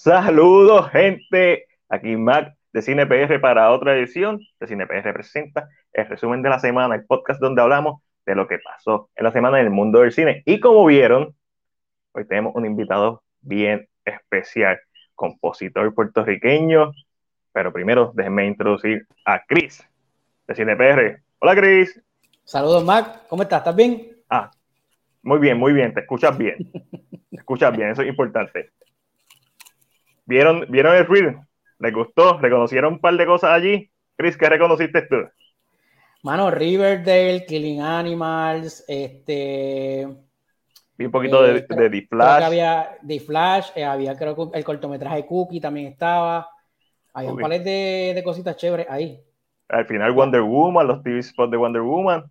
Saludos, gente. Aquí Mac de CinePR para otra edición de CinePR presenta el resumen de la semana, el podcast donde hablamos de lo que pasó en la semana en el mundo del cine. Y como vieron, hoy tenemos un invitado bien especial, compositor puertorriqueño. Pero primero, déjenme introducir a Chris de CinePR. Hola, Chris. Saludos, Mac. ¿Cómo estás? ¿Estás bien? Ah, muy bien, muy bien. Te escuchas bien. Te escuchas bien, eso es importante. ¿Vieron, ¿vieron el reel? ¿Les gustó? ¿Reconocieron un par de cosas allí? Chris, ¿qué reconociste tú? Mano, Riverdale, Killing Animals, este. Vi un poquito de, eh, de The Flash. había The Flash, eh, había creo que el cortometraje Cookie también estaba. Había un par de, de cositas chéveres ahí. Al final Wonder Woman, los TV spots de Wonder Woman.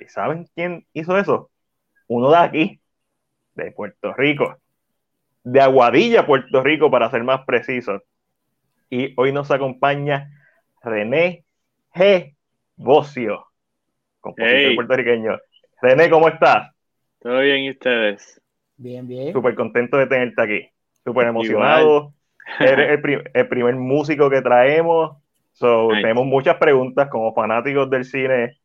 ¿Y saben quién hizo eso? Uno de aquí, de Puerto Rico. De Aguadilla, Puerto Rico, para ser más precisos. Y hoy nos acompaña René G. Bocio, compositor Hey. puertorriqueño. René, ¿cómo estás? ¿Todo bien y ustedes? Bien, bien. Súper contento de tenerte aquí. Súper emocionado. Eres el, pri- el primer músico que traemos. So, Nice. Tenemos muchas preguntas como fanáticos del cine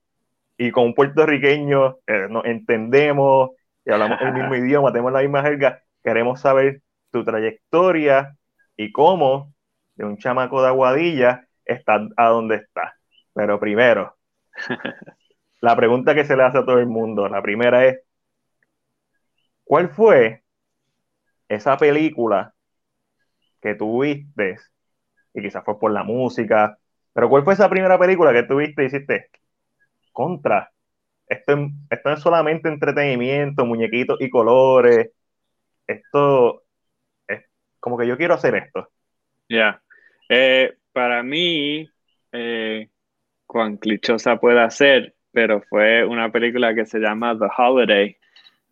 y como un puertorriqueño eh, nos entendemos y hablamos el mismo idioma, tenemos la misma jerga. Queremos saber tu trayectoria y cómo de un chamaco de Aguadilla estás a donde estás. Pero primero, la pregunta que se le hace a todo el mundo, la primera es, ¿cuál fue esa película que tú viste, y quizás fue por la música, pero ¿cuál fue esa primera película que tú viste y hiciste? Contra. Esto, es- esto no es solamente entretenimiento, muñequitos y colores. Esto es como que yo quiero hacer esto. Ya. Eh, para mí, eh, cuán clichosa puede ser, pero fue una película que se llama The Holiday.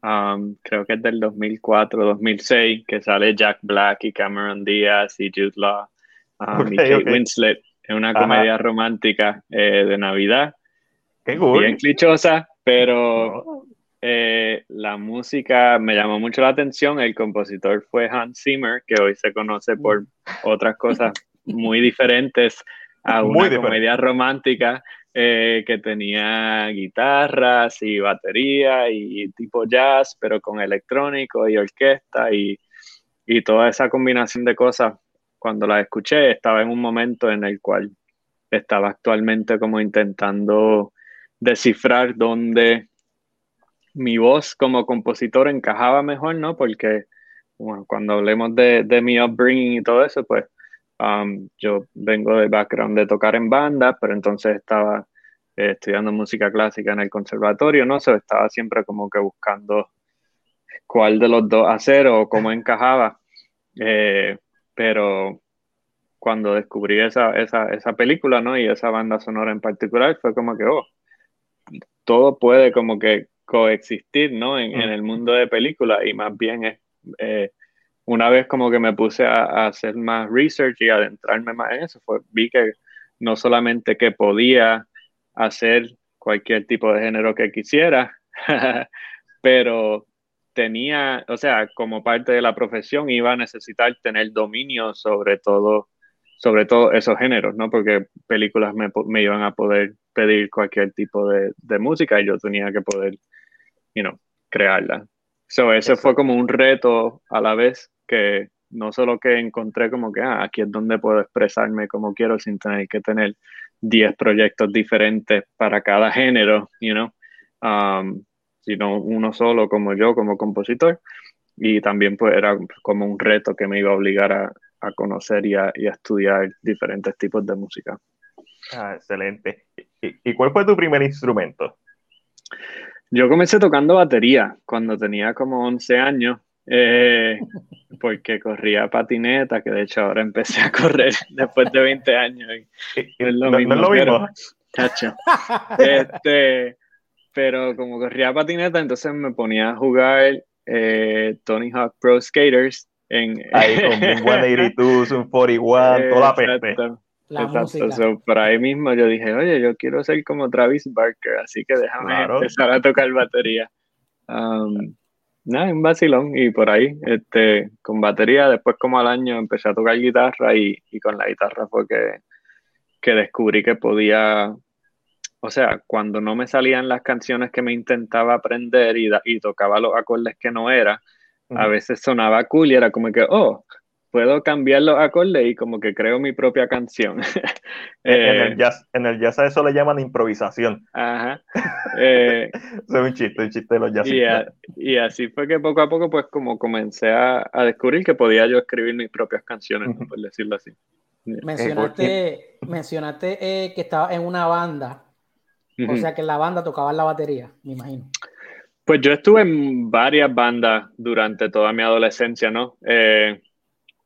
Um, creo que es del 2004-2006, que sale Jack Black y Cameron Díaz y Jude Law um, y Ok, Kate ok. Winslet. Es una Ajá. comedia romántica eh, de Navidad. Qué cool. Bien clichosa, pero No. Eh, la música me llamó mucho la atención. El compositor fue Hans Zimmer, que hoy se conoce por otras cosas muy diferentes a Muy una diferente. comedia romántica eh, que tenía guitarras y batería y, tipo jazz, pero con electrónico y orquesta y, y toda esa combinación de cosas. Cuando la escuché, estaba en un momento en el cual estaba actualmente como intentando descifrar dónde mi voz como compositor encajaba mejor, ¿no? Porque bueno, cuando hablemos de, de mi upbringing y todo eso, pues um, yo vengo del background de tocar en bandas, pero entonces estaba eh, estudiando música clásica en el conservatorio, ¿no? So, estaba siempre como que buscando cuál de los dos hacer o cómo encajaba. Eh, pero cuando descubrí esa, esa, esa película, ¿no? Y esa banda sonora en particular, fue como que, oh, todo puede como que coexistir, ¿no? En, en el mundo de películas y más bien es, eh, una vez como que me puse a, a hacer más research y adentrarme más en eso, fue, vi que no solamente que podía hacer cualquier tipo de género que quisiera, pero tenía, o sea, como parte de la profesión iba a necesitar tener dominio sobre todo, sobre todo esos géneros, ¿no? Porque películas me, me iban a poder pedir cualquier tipo de, de música y yo tenía que poder, you know, crearla. So, ese fue como un reto a la vez que no solo que encontré como que, ah, aquí es donde puedo expresarme como quiero sin tener que tener 10 proyectos diferentes para cada género, you know, um, sino uno solo como yo, como compositor. Y también pues era como un reto que me iba a obligar a, a conocer y a, y a estudiar diferentes tipos de música. Ah, excelente. ¿Y, y cuál fue tu primer instrumento? Yo comencé tocando batería cuando tenía como 11 años, eh, porque corría patineta, que de hecho ahora empecé a correr después de 20 años. y y- No es lo no- no mismo, es lo pero- mismo. Chacho. Este, pero como corría patineta, entonces me ponía a jugar eh, Tony Hawk Pro Skaters en Ahí con Blink 182, Zoom 41, toda la peste. Exacto. La Exacto, música. so, por ahí mismo yo dije, oye, yo quiero ser como Travis Barker, así que déjame Claro. empezar a tocar batería. Um, nada, un vacilón y por ahí, este, con batería, después como al año empecé a tocar guitarra y, con la guitarra fue que, que descubrí que podía, o sea, cuando no me salían las canciones que me intentaba aprender y, y tocaba los acordes que no era, a veces sonaba cool y era como que, oh, puedo cambiar los acordes y como que creo mi propia canción. en, el eh, jazz, en el jazz a eso le llaman improvisación. Ajá. Eh, es un chiste, un chiste de los jazz. Y, así fue que poco a poco pues como comencé a, descubrir que podía yo escribir mis propias canciones, por decirlo así. Mencionaste, mencionaste eh, que estaba en una banda, o sea que la banda tocaba la batería, me imagino. Pues yo estuve en varias bandas durante toda mi adolescencia, ¿no? Eh,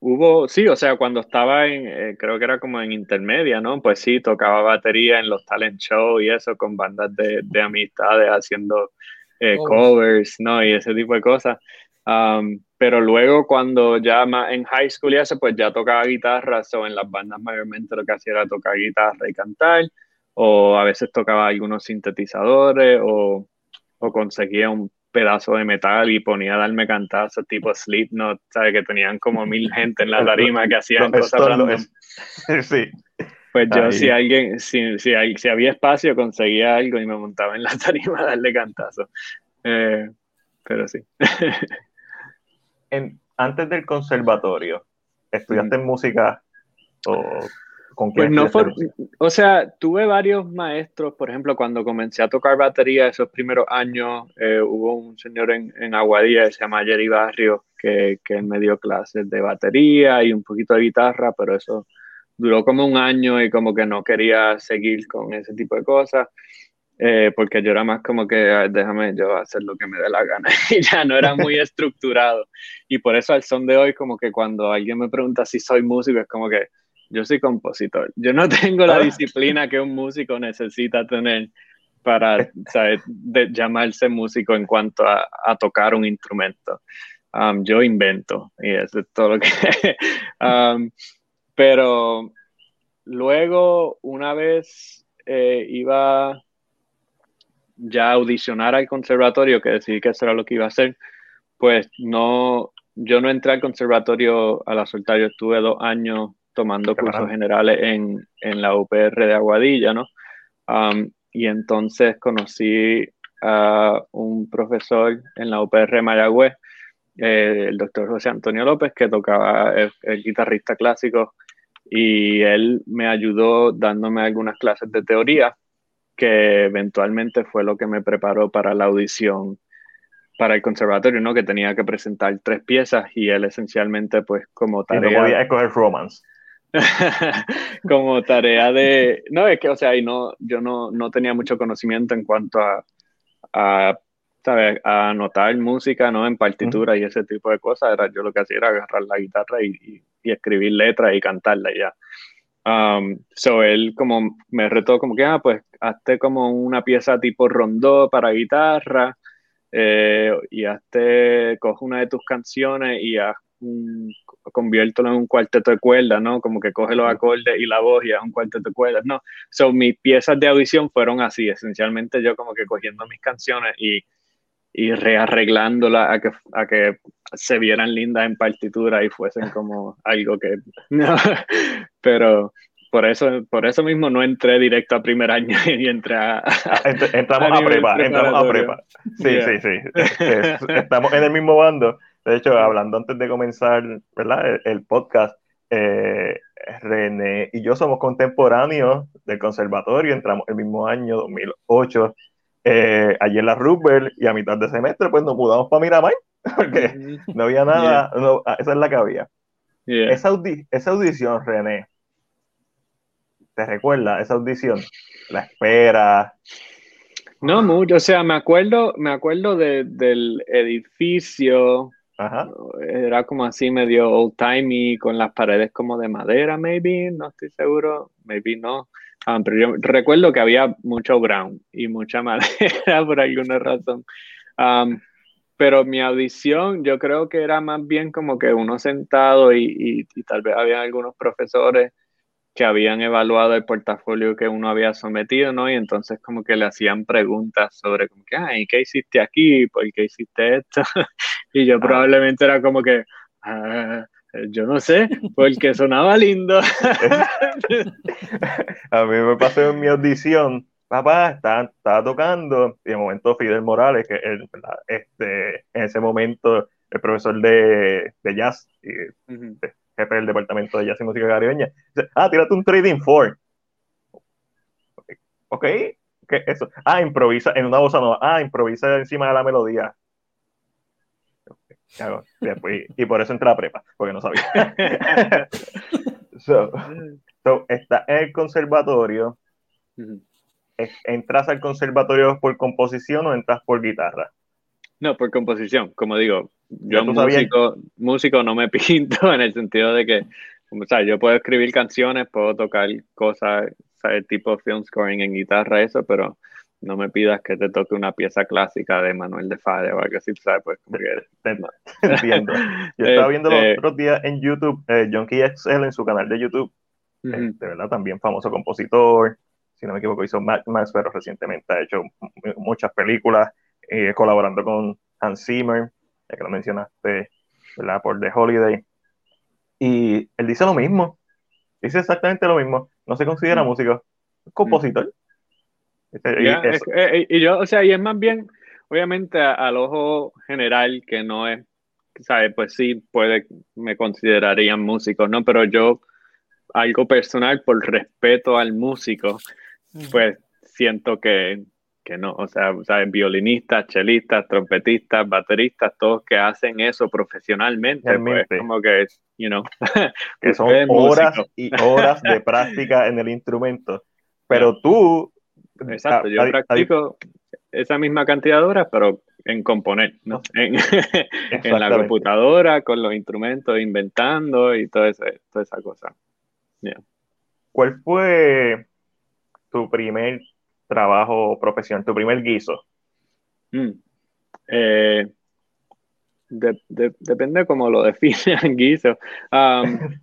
Hubo, sí, o sea, cuando estaba en, eh, creo que era como en intermedia, ¿no? Pues sí, tocaba batería en los talent shows y eso con bandas de, de amistades haciendo eh, covers, ¿no? Y ese tipo de cosas. Um, pero luego cuando ya más en high school y eso, pues ya tocaba guitarra, o en las bandas mayormente lo que hacía era tocar guitarra y cantar, o a veces tocaba algunos sintetizadores, o, o conseguía un pedazo de metal y ponía a darme cantazos tipo Slipknot, ¿sabes? Que tenían como mil gente en la tarima que hacían cosas Sí. Pues yo, si alguien, si, si, si, había espacio, conseguía algo y me montaba en la tarima a darle cantazos. Eh, pero sí. en, antes del conservatorio, ¿estudiaste música o pues no o sea, tuve varios maestros, por ejemplo, cuando comencé a tocar batería esos primeros años, eh, hubo un señor en, en, Aguadilla que se llama Jerry Barrio, que, que me dio clases de batería y un poquito de guitarra, pero eso duró como un año y como que no quería seguir con ese tipo de cosas. Eh, porque yo era más como que déjame yo hacer lo que me dé la gana y ya no era muy estructurado y por eso al son de hoy como que cuando alguien me pregunta si soy músico es como que yo soy compositor. Yo no tengo la ah. disciplina que un músico necesita tener para De llamarse músico en cuanto a, tocar un instrumento. Um, yo invento y eso es todo lo que... um, pero luego, una vez eh, iba ya a audicionar al conservatorio, que decidí que eso era lo que iba a hacer, pues no, yo no entré al conservatorio a la soltar, yo estuve dos años tomando cursos generales en, en, la UPR de Aguadilla, ¿no? Um, y entonces conocí a un profesor en la UPR Mayagüez, eh, el doctor José Antonio López, que tocaba el, guitarrista clásico, y él me ayudó dándome algunas clases de teoría, que eventualmente fue lo que me preparó para la audición para el conservatorio, ¿no? Que tenía que presentar tres piezas y él esencialmente, pues, como tarea... Y no podía escoger romance. como tarea de, no, es que, o sea, y no, yo no, no tenía mucho conocimiento en cuanto a, a, ¿sabes? a anotar música, ¿no? En partitura y ese tipo de cosas, era, yo lo que hacía era agarrar la guitarra y, y, escribir letras y cantarla y ya. Um, so él como me retó como que, ah, pues hazte como una pieza tipo rondó para guitarra eh, y hazte, coge una de tus canciones y haz un, conviértelo en un cuarteto de cuerdas, ¿no? Como que coge los acordes y la voz y es un cuarteto de cuerdas, ¿no? So, mis piezas de audición fueron así, esencialmente yo como que cogiendo mis canciones y, y rearreglándolas a que, a que se vieran lindas en partitura y fuesen como algo que... No, pero por eso, por eso mismo no entré directo a primer año y entré a... entramos a, prepa, entramos a prepa. Sí, sí, sí. Estamos en el mismo bando de hecho, hablando antes de comenzar ¿verdad? El, podcast, eh, René y yo somos contemporáneos del conservatorio, entramos el mismo año, 2008, eh, allí en la Rupert, y a mitad de semestre pues nos mudamos para Miramar, porque no había nada, ah, esa es la que había. Esa, esa audición, René, ¿te recuerda esa audición? La espera. No mucho, o sea, me acuerdo, me acuerdo del edificio, era como así medio old timey, con las paredes como de madera, maybe, no estoy seguro, maybe no. Ah, pero yo recuerdo que había mucho brown y mucha madera por alguna razón. pero mi audición yo creo que era más bien como que uno sentado y, y, tal vez había algunos profesores que habían evaluado el portafolio que uno había sometido, ¿no? Y entonces como que le hacían preguntas sobre como que, ay, ¿qué hiciste aquí? ¿Por qué hiciste esto? y yo ah. probablemente era como que, ah, yo no sé, porque sonaba lindo. a mí me pasó en mi audición, papá, estaba, tocando, y de momento Fidel Morales, que es este, en ese momento el profesor de, de jazz, y, jefe del departamento de jazz y música caribeña, dice, ah, tírate un trading for. Ok, ¿qué eso? Ah, improvisa en una voz nueva, ah, improvisa encima de la melodía. y por eso entré a la prepa, porque no sabía. so, está en el conservatorio. ¿Entras al conservatorio por composición o entras por guitarra? No, por composición. Como digo, yo músico, músico no me pinto en el sentido de que, o sea, yo puedo escribir canciones, puedo tocar cosas, ¿sabes? tipo film scoring en guitarra, eso, pero no me pidas que te toque una pieza clásica de Manuel de Falla o algo así, ¿sabes? Pues como que... Entiendo. Yo estaba viendo los este otros días en YouTube, eh, Junkie XL en su canal de YouTube, de verdad, también famoso compositor, si no me equivoco, hizo Max, pero recientemente ha hecho muchas películas, eh, colaborando con Hans Zimmer, ya que lo mencionaste, ¿verdad? Por The Holiday. Y él dice lo mismo, dice exactamente lo mismo, no se considera mm. músico, compositor. Este, y, y, yo, o sea, y es más bien, obviamente al ojo general que no es, ¿sabes? Pues sí, puede, me considerarían músicos, ¿no? Pero yo, algo personal, por respeto al músico, pues siento que, que no, o sea, ¿sabes? violinistas, chelistas, trompetistas, bateristas, todos que hacen eso profesionalmente, pues como que, you know, que son horas y horas de práctica en el instrumento. Pero tú Exacto, yo practico esa misma cantidad de horas, pero en componer, ¿no? En, la computadora, con los instrumentos, inventando y todo toda esa cosa. ¿Cuál fue tu primer trabajo profesional, tu primer guiso? Mm. Eh, de, depende cómo lo definen guiso.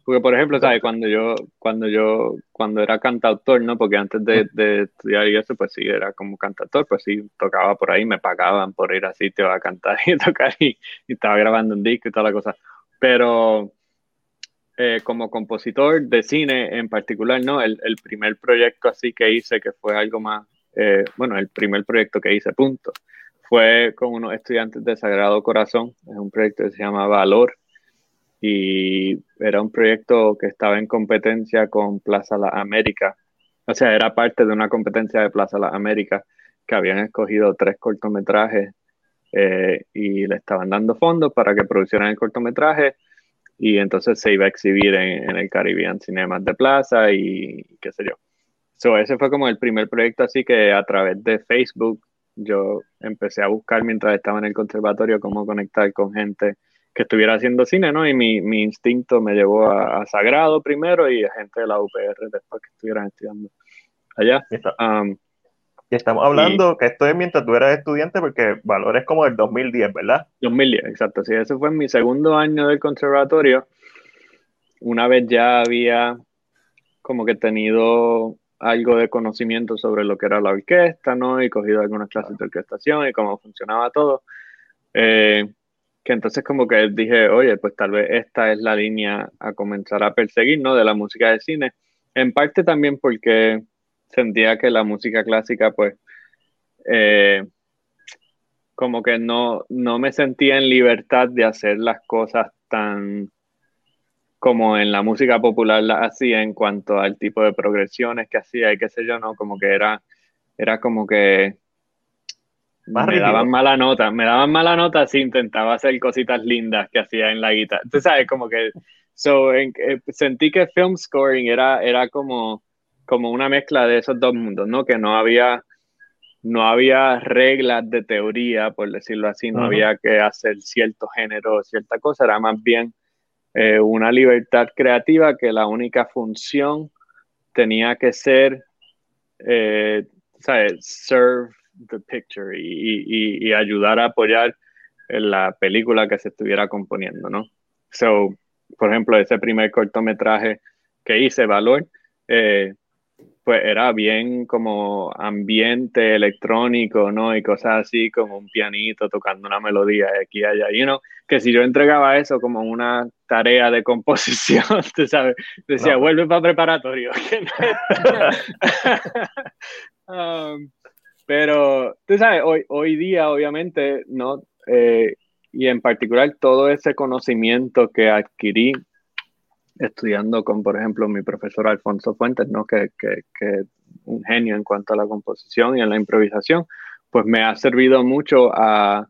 porque, por ejemplo, ¿sabes? Cuando yo, cuando yo, cuando era cantautor, ¿no? Porque antes de, de, estudiar y eso, pues sí, era como cantautor, pues sí, tocaba por ahí, me pagaban por ir a sitios a cantar y tocar y, estaba grabando un disco y toda la cosa. Pero eh, como compositor de cine en particular, ¿no? El, el, primer proyecto así que hice, que fue algo más, eh, bueno, el primer proyecto que hice, punto fue con unos estudiantes de Sagrado Corazón, es un proyecto que se llama Valor. Y era un proyecto que estaba en competencia con Plaza La América, o sea, era parte de una competencia de Plaza La América que habían escogido tres cortometrajes eh, y le estaban dando fondos para que produjeran el cortometraje y entonces se iba a exhibir en, el Caribbean Cinemas de Plaza y qué sé yo. So, ese fue como el primer proyecto así que a través de Facebook yo empecé a buscar mientras estaba en el conservatorio cómo conectar con gente que estuviera haciendo cine, ¿no? Y mi, mi instinto me llevó a, Sagrado primero y a gente de la UPR después que estuvieran estudiando allá. Y estamos hablando que esto es mientras tú eras estudiante porque Valores como del 2010, ¿verdad? 2010, exacto. Sí, ese fue mi segundo año del conservatorio. Una vez ya había como que tenido algo de conocimiento sobre lo que era la orquesta, ¿no? Y cogido algunas clases de orquestación y cómo funcionaba todo. Eh, que entonces como que dije, oye, pues tal vez esta es la línea a comenzar a perseguir, ¿no? De la música de cine. En parte también porque sentía que la música clásica, pues, eh, como que no, no me sentía en libertad de hacer las cosas tan como en la música popular la hacía en cuanto al tipo de progresiones que hacía y qué sé yo, ¿no? Como que era, era como que me daban mala nota, me daban mala nota si intentaba hacer cositas lindas que hacía en la guitarra. Tú sabes, como que so, eh, sentí que film scoring era, era como, como una mezcla de esos dos mundos, ¿no? Que no había, no había reglas de teoría, por decirlo así, no había que hacer cierto género, cierta cosa, era más bien eh, una libertad creativa que la única función tenía que ser, eh, ¿sabes? Serve the picture y, y, ayudar a apoyar la película que se estuviera componiendo, ¿no? So, por ejemplo, ese primer cortometraje que hice, Valor, eh, pues era bien como ambiente electrónico, ¿no? Y cosas así, como un pianito tocando una melodía aquí y allá. Y you que si yo entregaba eso como una tarea de composición, tú sabes, decía, vuelve para preparatorio. um, pero, tú sabes, hoy, hoy día, obviamente, ¿no? Eh, y en particular todo ese conocimiento que adquirí estudiando con, por ejemplo, mi profesor Alfonso Fuentes, ¿no? que, que, que un genio en cuanto a la composición y a la improvisación, pues me ha servido mucho a,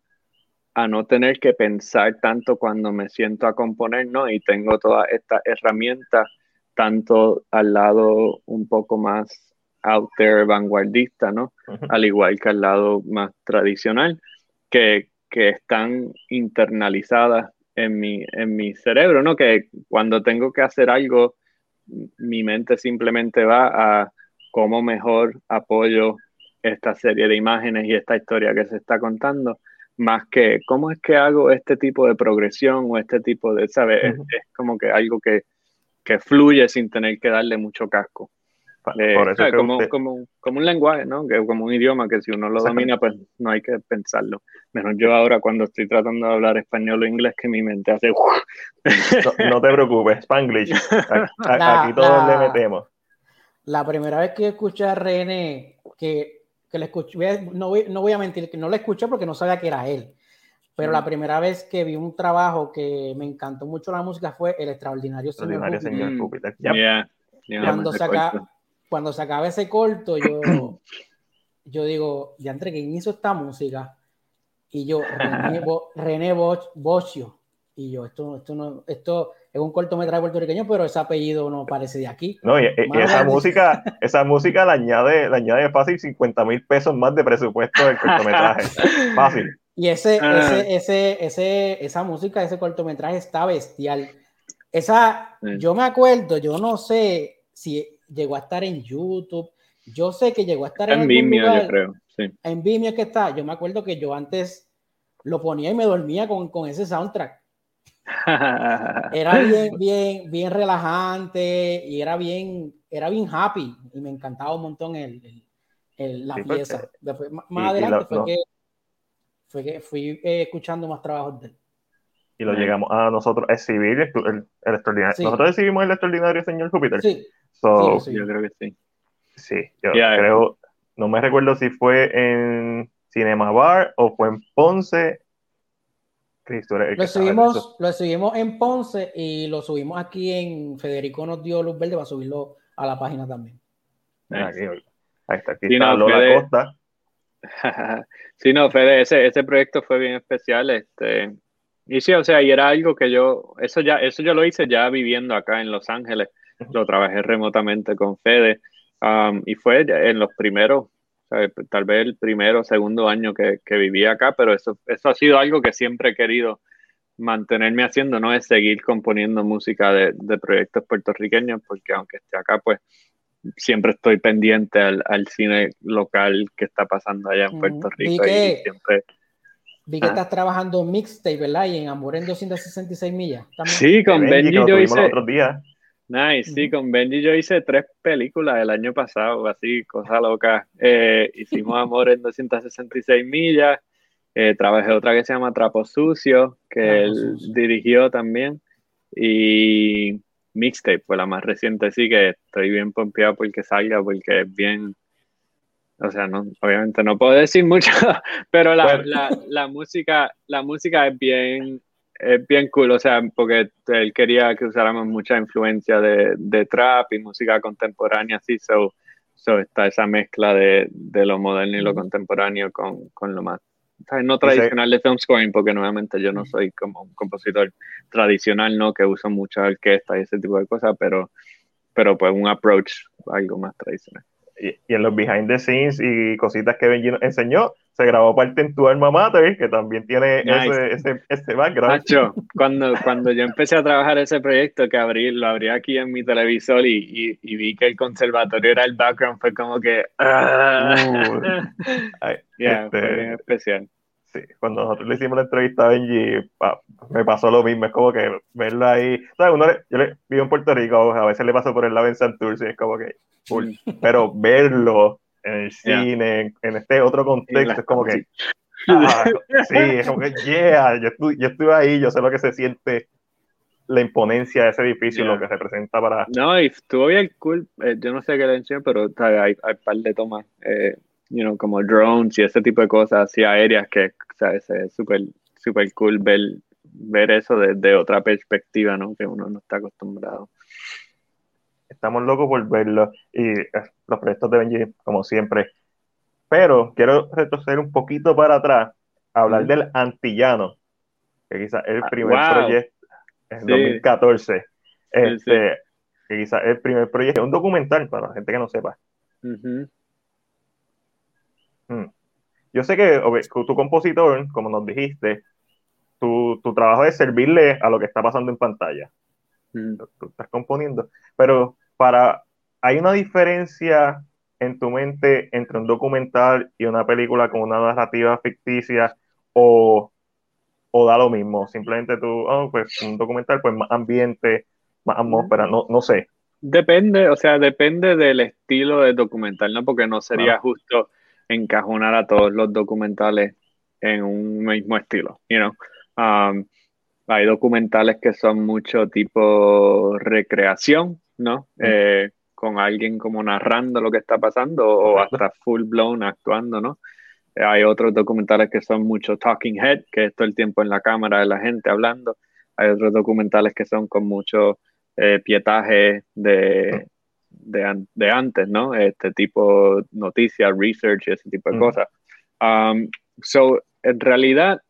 a no tener que pensar tanto cuando me siento a componer, ¿no? Y tengo toda esta herramienta tanto al lado un poco más out there, vanguardista, ¿no? Al igual que al lado más tradicional, que, que están internalizadas en mi, en mi cerebro, ¿no? Que cuando tengo que hacer algo, mi mente simplemente va a cómo mejor apoyo esta serie de imágenes y esta historia que se está contando, más que cómo es que hago este tipo de progresión o este tipo de, ¿sabes? es, como que algo que, que fluye sin tener que darle mucho casco. Eh, como, como, como, un lenguaje, ¿no? Que, como un idioma que si uno lo domina, pues no hay que pensarlo. Menos yo ahora cuando estoy tratando de hablar español o inglés, que mi mente hace... No, te preocupes, Spanglish. Aquí, todos le metemos. La primera vez que escuché a René, que, que le escuché, no voy, no voy a mentir, que no le escuché porque no sabía que era él. Pero la primera vez que vi un trabajo que me encantó mucho la música fue El Extraordinario Señor, Extraordinario Júpiter. Cuando, saca, cuando se acaba ese corto, yo, yo digo, ya entre quién hizo esta música. Y yo, René, Bocio. Y yo, esto, esto, no, esto es un cortometraje puertorriqueño, pero ese apellido no parece de aquí. No, y, esa música, esa música le añade, le añade fácil 50 mil pesos más de presupuesto del cortometraje. fácil. Y ese, ah. ese, ese, ese, esa música, ese cortometraje está bestial. Esa, yo me acuerdo, yo no sé si llegó a estar en YouTube. Yo sé que llegó a estar en, en Vimeo, yo creo. Sí. En Vimeo que está. Yo me acuerdo que yo antes lo ponía y me dormía con, con ese soundtrack. era bien, bien, bien relajante y era bien, era bien happy y me encantaba un montón el, el, la pieza. Después, más adelante fue, que, fue que fui eh, escuchando más trabajos de él. Y lo llegamos a nosotros exhibir el, el, extraordinario. Nosotros exhibimos el extraordinario señor Júpiter. Sí sí, yo creo que sí. Sí, yo creo, no me recuerdo si fue en Cinema Bar o fue en Ponce. lo, subimos, lo subimos en Ponce y lo subimos aquí en Federico nos dio luz verde para subirlo a la página también. Aquí, ahí está, aquí está Lola Costa. sí, no, Fede, ese, ese proyecto fue bien especial. Este, y sí, o sea, y era algo que yo, eso ya, eso yo lo hice ya viviendo acá en Los Ángeles lo trabajé remotamente con Fede um, y fue en los primeros, tal vez el primero o segundo año que, que viví acá, pero eso, eso ha sido algo que siempre he querido mantenerme haciendo, ¿no? Es seguir componiendo música de, de proyectos puertorriqueños, porque aunque esté acá, pues siempre estoy pendiente al, al, cine local que está pasando allá en Puerto Rico. y siempre... Vi que estás trabajando en mixtape, ¿verdad? Y en Amor en 266 millas. Sí, con Benji, yo hice... Nice, sí, con Benji yo hice tres películas el año pasado, así, cosa loca. Eh, hicimos Amor en 266 millas, eh, trabajé otra que se llama Trapo Sucio, que él dirigió también, y Mixtape fue la más reciente, sí, que estoy bien pompeado porque salga, porque es bien, o sea, no, obviamente no puedo decir mucho, pero la, la, la música, la música es bien es bien cool, o sea, porque él quería que usáramos mucha influencia de, de trap y música contemporánea, así, so, so está esa mezcla de, de lo moderno y lo contemporáneo con, con lo más no tradicional de film scoring, porque nuevamente yo no soy como un compositor tradicional, ¿no? Que uso mucha orquesta y ese tipo de cosas, pero, pero pues un approach algo más tradicional. Y, y en los behind the scenes y cositas que Benji nos enseñó, se grabó parte en tu alma mater, que también tiene ese, ese, ese, background. cuando, cuando yo empecé a trabajar ese proyecto, que abrí, lo abrí aquí en mi televisor y, y, vi que el conservatorio era el background, fue como que... Uh, fue este, especial. Sí, cuando nosotros le hicimos la entrevista a Benji, me pasó lo mismo, es como que verlo ahí, ¿sabes? Uno yo le, vivo en Puerto Rico, a veces le paso por el lado en Santurce y es como que, cool. Pero verlo en el cine, en, este otro contexto, es como que, ah, sí, es como que, yeah, yo, yo estuve ahí, yo sé lo que se siente la imponencia de ese edificio, lo que representa para... No, y estuvo bien cool, eh, yo no sé qué le enseñó, pero hay, hay un par de tomas, eh, you know, como drones y ese tipo de cosas así aéreas que, ¿sabes? Es súper super cool ver, ver eso desde otra perspectiva, ¿no? Que uno no está acostumbrado. Estamos locos por verlo y eh, los proyectos de Benji, como siempre. Pero quiero retroceder un poquito para atrás, hablar del Antillano, que quizás es el ah, primer proyecto en 2014. Este, que quizás el primer proyecto, es un documental para la gente que no sepa. Mm. Yo sé que tu compositor, como nos dijiste, tu, tu, trabajo es servirle a lo que está pasando en pantalla. Mm. Tú, estás componiendo. Pero para, ¿hay una diferencia en tu mente entre un documental y una película con una narrativa ficticia o o da lo mismo? Simplemente tú, oh, pues un documental, pues más ambiente, más atmósfera, no, no sé. Depende, o sea, depende del estilo de documental, ¿no? Porque no sería justo encajonar a todos los documentales en un mismo estilo, you know. Um, hay documentales que son mucho tipo recreación, ¿no? Eh, con alguien como narrando lo que está pasando o hasta full blown actuando, ¿no? Hay otros documentales que son mucho talking head, que es todo el tiempo en la cámara de la gente hablando. Hay otros documentales que son con mucho eh, pietaje de, de, antes, ¿no? Este tipo noticias, research, ese tipo de cosas. Um, so, en realidad,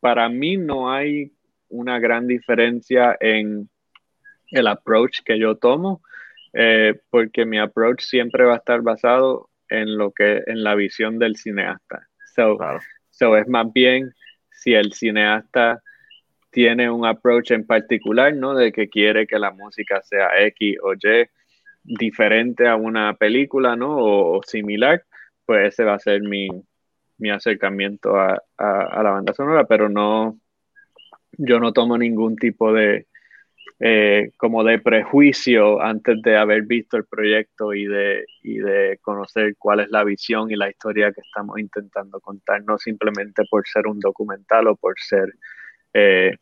para mí no hay una gran diferencia en el approach que yo tomo, eh, porque mi approach siempre va a estar basado en lo que en la visión del cineasta. So, so es más bien si el cineasta tiene un approach en particular, ¿no? De que quiere que la música sea X o Y diferente a una película, ¿no? O, similar, pues ese va a ser mi, mi acercamiento a, a, la banda sonora, pero no, yo no tomo ningún tipo de, eh, como de prejuicio antes de haber visto el proyecto y de, y de conocer cuál es la visión y la historia que estamos intentando contar, no simplemente por ser un documental o por ser, eh,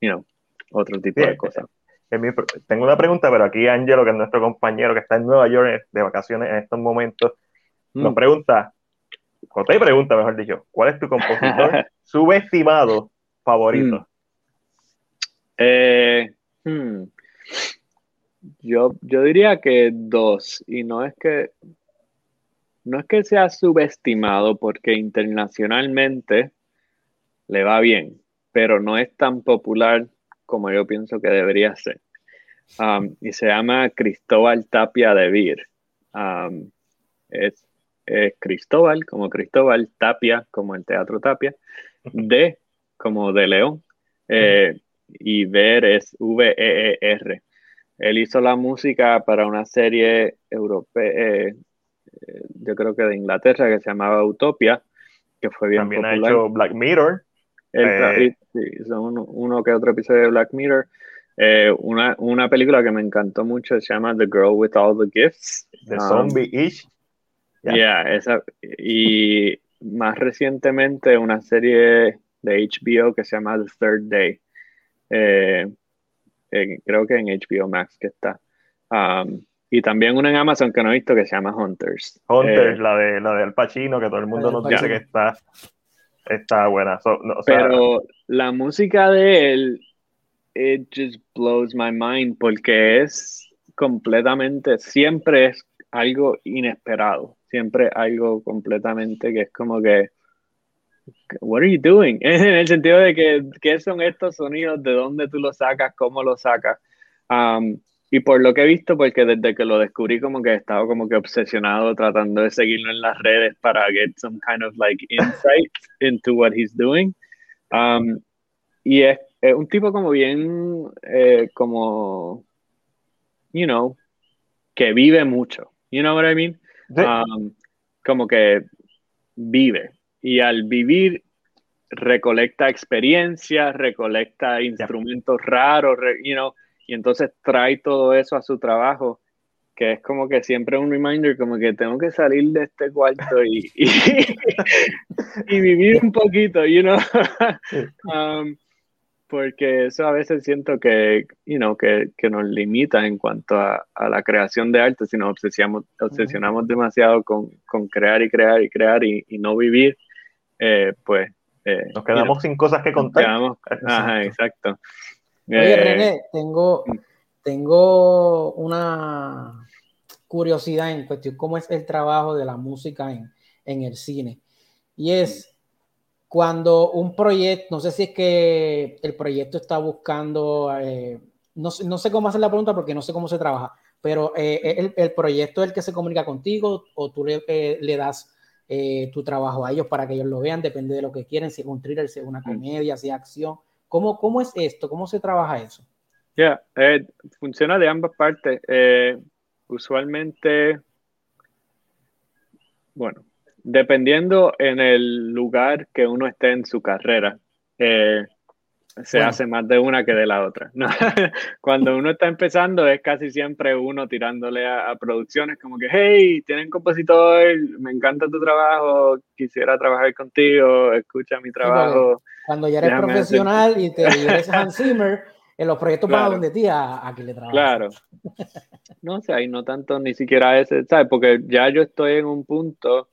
you know, otro tipo de cosas. Tengo una pregunta, pero aquí Angelo, que es nuestro compañero que está en Nueva York de vacaciones en estos momentos, nos mm. pregunta, o te pregunta, mejor dicho, ¿cuál es tu compositor subestimado favorito? Mm. Eh, Hmm. Yo, yo diría que dos, y no es que no es que sea subestimado porque internacionalmente le va bien, pero no es tan popular como yo pienso que debería ser. Um, y se llama Cristóbal Tapia de Vir. Um, es, Cristóbal como Cristóbal, Tapia como el Teatro Tapia, de como de León. Eh, y Ver es V-E-E-R. Él hizo la música para una serie europea, eh, eh, yo creo que de Inglaterra, que se llamaba Utopia, que fue bien También ha hecho Black Mirror. Eh, uno, que otro episodio de Black Mirror. una, una, película que me encantó mucho se llama The Girl with All the Gifts. The Zombie-ish. Yeah. esa, y más recientemente una serie de HBO que se llama The Third Day eh, creo que en HBO Max que está. Um, y también una en Amazon que no he visto que se llama Hunters. Hunters, eh, la de la de Al Pacino, que todo el mundo nos dice que está, está buena. Pero la música de él, it just blows my mind porque es completamente, siempre es algo inesperado, siempre algo completamente que es como que what are you doing? En el sentido de que, ¿qué son estos sonidos? ¿De dónde tú los sacas? ¿Cómo los sacas? Um, y por lo que he visto, porque desde que lo descubrí como que he estado como que obsesionado tratando de seguirlo en las redes para get some kind of like insight into what he's doing. Um, y es, un tipo como bien, eh, como, you know, que vive mucho. You know what I mean? Um, como que vive y al vivir recolecta experiencias, recolecta instrumentos raros, you know, y entonces trae todo eso a su trabajo, que es como que siempre un reminder, como que tengo que salir de este cuarto y, y, vivir un poquito, you know. Um, porque eso a veces siento que, you know, que, que nos limita en cuanto a, a, la creación de arte, si nos obsesionamos, obsesionamos demasiado con, con, crear y crear y crear y, y no vivir, eh, pues... Eh, nos quedamos sin cosas que contar. Quedamos, ajá, exacto. Oye, eh, René, tengo, mm. tengo una curiosidad en cuestión cómo es el trabajo de la música en, en el cine. Y es cuando un proyecto, no sé si es que el proyecto está buscando, eh, no, no, sé cómo hacer la pregunta porque no sé cómo se trabaja, pero eh, el, el, proyecto es el que se comunica contigo o tú le, eh, le das tu trabajo a ellos para que ellos lo vean, depende de lo que quieren, si es un thriller, si es una mm. comedia, si es acción. ¿Cómo, cómo es esto? ¿Cómo se trabaja eso? Ya, funciona de ambas partes. usualmente, bueno, dependiendo en el lugar que uno esté en su carrera, eh, se hace más de una que de la otra. Cuando uno está empezando es casi siempre uno tirándole a, producciones como que, hey, tienen compositor, me encanta tu trabajo, quisiera trabajar contigo, escucha mi trabajo. cuando ya eres profesional y te eres Hans Zimmer, en los proyectos claro. van donde ti a, a, que le trabajes. Claro. No sé, ahí no tanto ni siquiera ese, ¿sabes? Porque ya yo estoy en un punto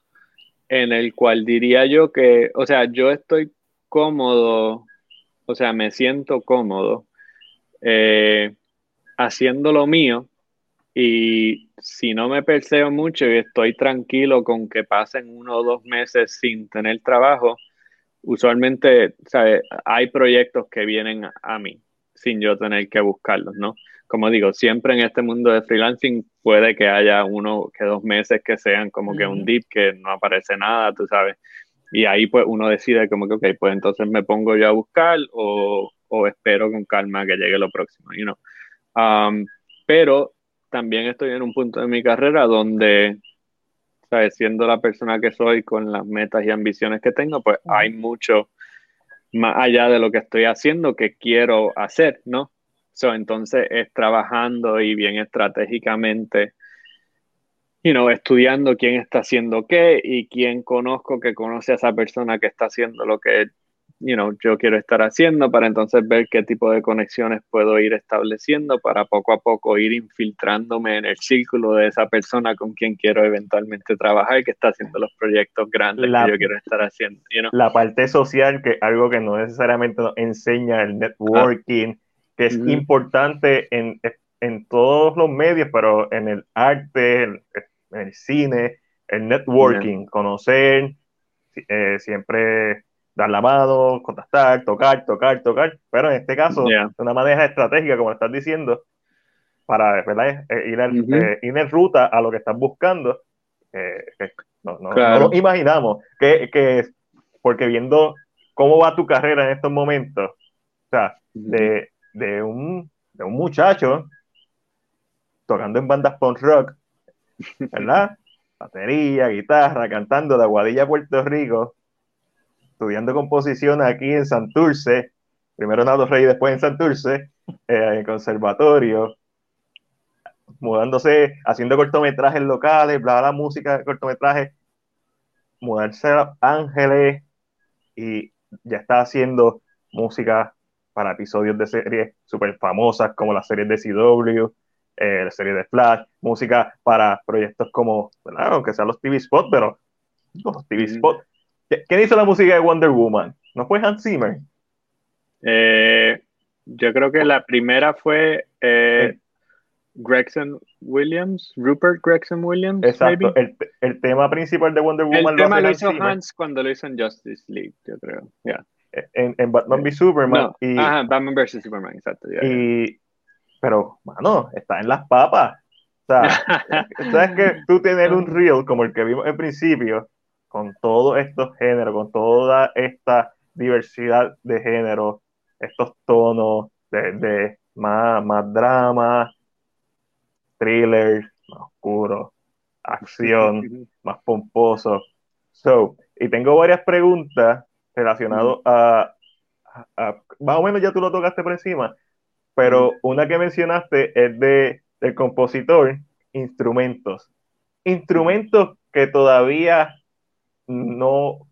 en el cual diría yo que, o sea, yo estoy cómodo, o sea, me siento cómodo eh, haciendo lo mío y si no me perseo mucho y estoy tranquilo con que pasen uno o dos meses sin tener trabajo, usualmente, ¿sabes? Hay proyectos que vienen a mí sin yo tener que buscarlos, ¿no? como digo, siempre en este mundo de freelancing puede que haya uno que dos meses que sean como que un dip, que no aparece nada, tú sabes. Y ahí pues uno decide como que, ok, pues entonces me pongo yo a buscar o, o espero con calma que llegue lo próximo, you know. Um, pero también estoy en un punto de mi carrera donde, ¿sabes? Siendo la persona que soy con las metas y ambiciones que tengo, pues hay mucho más allá de lo que estoy haciendo que quiero hacer, ¿no? entonces es trabajando y bien estratégicamente, you know, estudiando quién está haciendo qué y quién conozco que conoce a esa persona que está haciendo lo que you know, yo quiero estar haciendo para entonces ver qué tipo de conexiones puedo ir estableciendo para poco a poco ir infiltrándome en el círculo de esa persona con quien quiero eventualmente trabajar, que está haciendo los proyectos grandes que yo quiero estar haciendo. La parte social, que algo que no necesariamente nos enseña el networking, que es importante en, en, todos los medios, pero en el arte, en, el cine, el networking, conocer, eh, siempre dar la mano, contactar, tocar, tocar, tocar, pero en este caso, de una manera estratégica, como estás diciendo, para ¿verdad? Eh, ir, en, eh, ir, en, ruta a lo que estás buscando. no, no, no, lo imaginamos, que, que, porque viendo cómo va tu carrera en estos momentos, o sea, de, de un, de un muchacho tocando en bandas punk rock, ¿verdad? Batería, guitarra, cantando de Aguadilla, Puerto Rico, estudiando composición aquí en Santurce, primero en Aldo Rey, después en Santurce, eh, en conservatorio, mudándose, haciendo cortometrajes locales, bla, bla, música, cortometrajes, mudarse a Ángeles y ya está haciendo música para episodios de series súper famosas como las series de CW, eh, la serie de Flash, música para proyectos como, ¿verdad? aunque sean los TV Spots, pero los TV Spots. ¿Quién hizo la música de Wonder Woman? ¿No fue Hans Zimmer? Eh, yo creo que la primera fue eh, Gregson Williams, Rupert Gregson Williams. Exacto, el, el, tema principal de Wonder Woman el lo, tema lo hizo Hans cuando lo hizo en Justice League, yo creo. Yeah en, en Batman v Superman. y, ajá, Batman vs Superman, exacto. y, pero, mano, está en las papas. O sea, sabes que tú tener un reel como el que vimos en principio, con todos estos géneros, con toda esta diversidad de géneros, estos tonos de, de más, más drama, thriller, más oscuro, acción, más pomposo. So, y tengo varias preguntas relacionado a, más o menos ya tú lo tocaste por encima, pero una que mencionaste es de del compositor, instrumentos. Instrumentos que todavía no,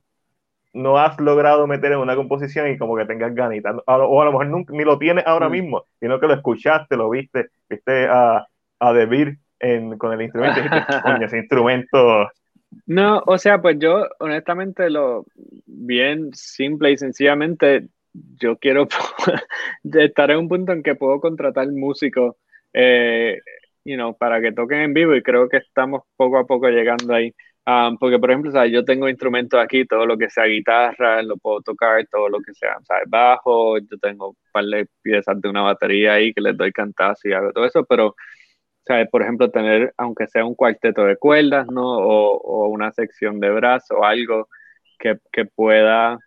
no has logrado meter en una composición y como que tengas ganitas. O a lo mejor ni lo tienes ahora mismo, sino que lo escuchaste, lo viste, viste a, a Debir en, con el instrumento y dijiste, coño, ese instrumento no, o sea, pues yo honestamente lo bien simple y sencillamente yo quiero estar en un punto en que puedo contratar músicos, eh, you para que toquen en vivo y creo que estamos poco a poco llegando ahí. Um, porque, por ejemplo, yo tengo instrumentos aquí, todo lo que sea guitarra, lo puedo tocar, todo lo que sea bajo, yo tengo un par de piezas de una batería ahí que les doy cantazo y hago todo eso, pero sea, por ejemplo, tener, aunque sea un cuarteto de cuerdas, ¿no? O, una sección de brazo, algo que, pueda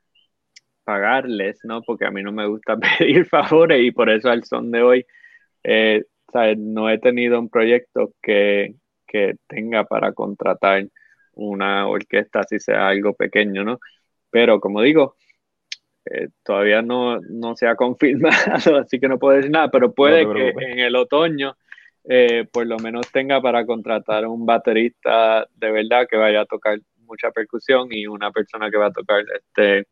pagarles, ¿no? Porque a mí no me gusta pedir favores y por eso al son de hoy, eh, no he tenido un proyecto que, tenga para contratar una orquesta, si sea algo pequeño, ¿no? Pero como digo, eh, todavía no, no, se ha confirmado, así que no puedo decir nada, pero puede que en el otoño eh, por lo menos tenga para contratar un baterista de verdad que vaya a tocar mucha percusión y una persona que va a tocar este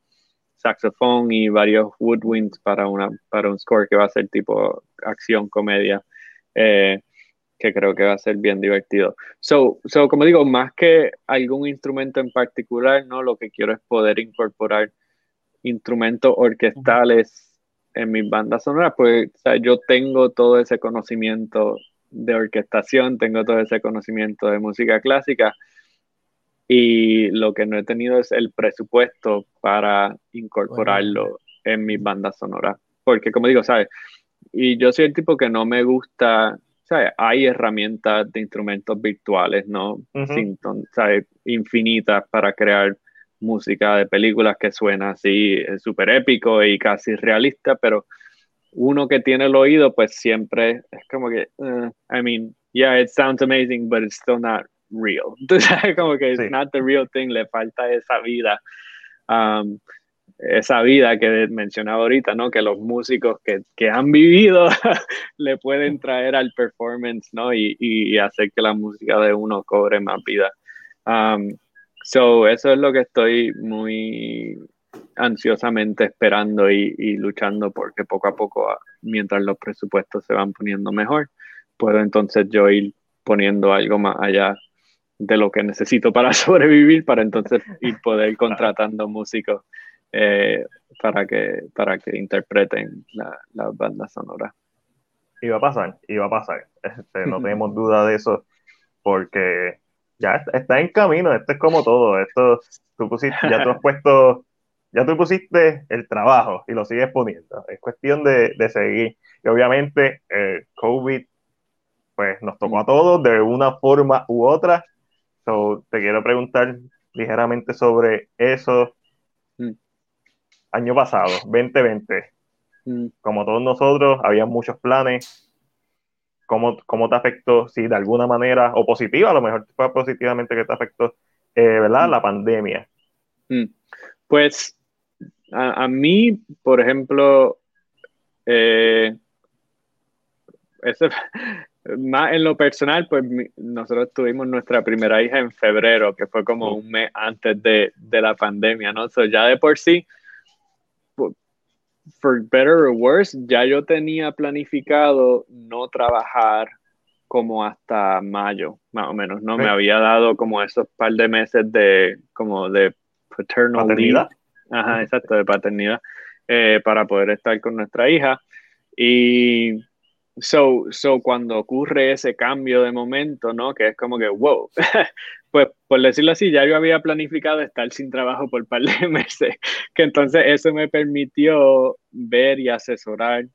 saxofón y varios woodwinds para, una, para un score que va a ser tipo acción, comedia, eh, que creo que va a ser bien divertido. So, so, como digo, más que algún instrumento en particular, ¿no? Lo que quiero es poder incorporar instrumentos orquestales en mis bandas sonoras, pues yo tengo todo ese conocimiento de orquestación, tengo todo ese conocimiento de música clásica y lo que no he tenido es el presupuesto para incorporarlo en mis bandas sonoras. Porque como digo, ¿sabes? Y yo soy el tipo que no me gusta, ¿sabes? Hay herramientas de instrumentos virtuales, ¿no? ¿sabes? Infinitas para crear música de películas que suena así súper épico y casi realista, pero uno que tiene el oído, pues siempre es como que, uh, I mean, yeah, it sounds amazing, but it's still not real. Entonces, como que it's not the real thing, le falta esa vida, um, esa vida que mencionaba ahorita, ¿no? Que los músicos que, que han vivido le pueden traer al performance, ¿no? Y, y, hacer que la música de uno cobre más vida. Um, so, eso es lo que estoy muy ansiosamente esperando y, luchando porque poco a poco, ah, mientras los presupuestos se van poniendo mejor, puedo entonces yo ir poniendo algo más allá de lo que necesito para sobrevivir, para entonces ir poder contratando músicos eh, para, que, para que interpreten la, la banda sonora. Y va a pasar, y va a pasar. Este, no tenemos duda de eso, porque ya está en camino. Esto es como todo. Esto, tú pusiste, ya tú has puesto ya tú pusiste el trabajo y lo sigues poniendo. Es cuestión de, seguir. Y obviamente, eh, COVID, pues nos tocó a todos de una forma u otra. So, te quiero preguntar ligeramente sobre eso. Mm. Año pasado, 2020, mm. como todos nosotros, había muchos planes. ¿Cómo, ¿Cómo, te afectó? Si de alguna manera, o positiva, a lo mejor fue positivamente que te afectó, eh, ¿verdad? Mm. La pandemia. Pues a, mí, por ejemplo, eh, más en lo personal, pues nosotros tuvimos nuestra primera hija en febrero, que fue como un mes antes de, la pandemia, ¿no? So ya de por sí, for better or worse, ya yo tenía planificado no trabajar como hasta mayo, más o menos, ¿no? Me había dado como esos par de meses de, como de paternal leave Ajá, exacto, de paternidad, eh, para poder estar con nuestra hija. Y so, so, cuando ocurre ese cambio de momento, ¿no? Que es como que, wow, pues por decirlo así, ya yo había planificado estar sin trabajo por un par de meses, que entonces eso me permitió ver y asesorar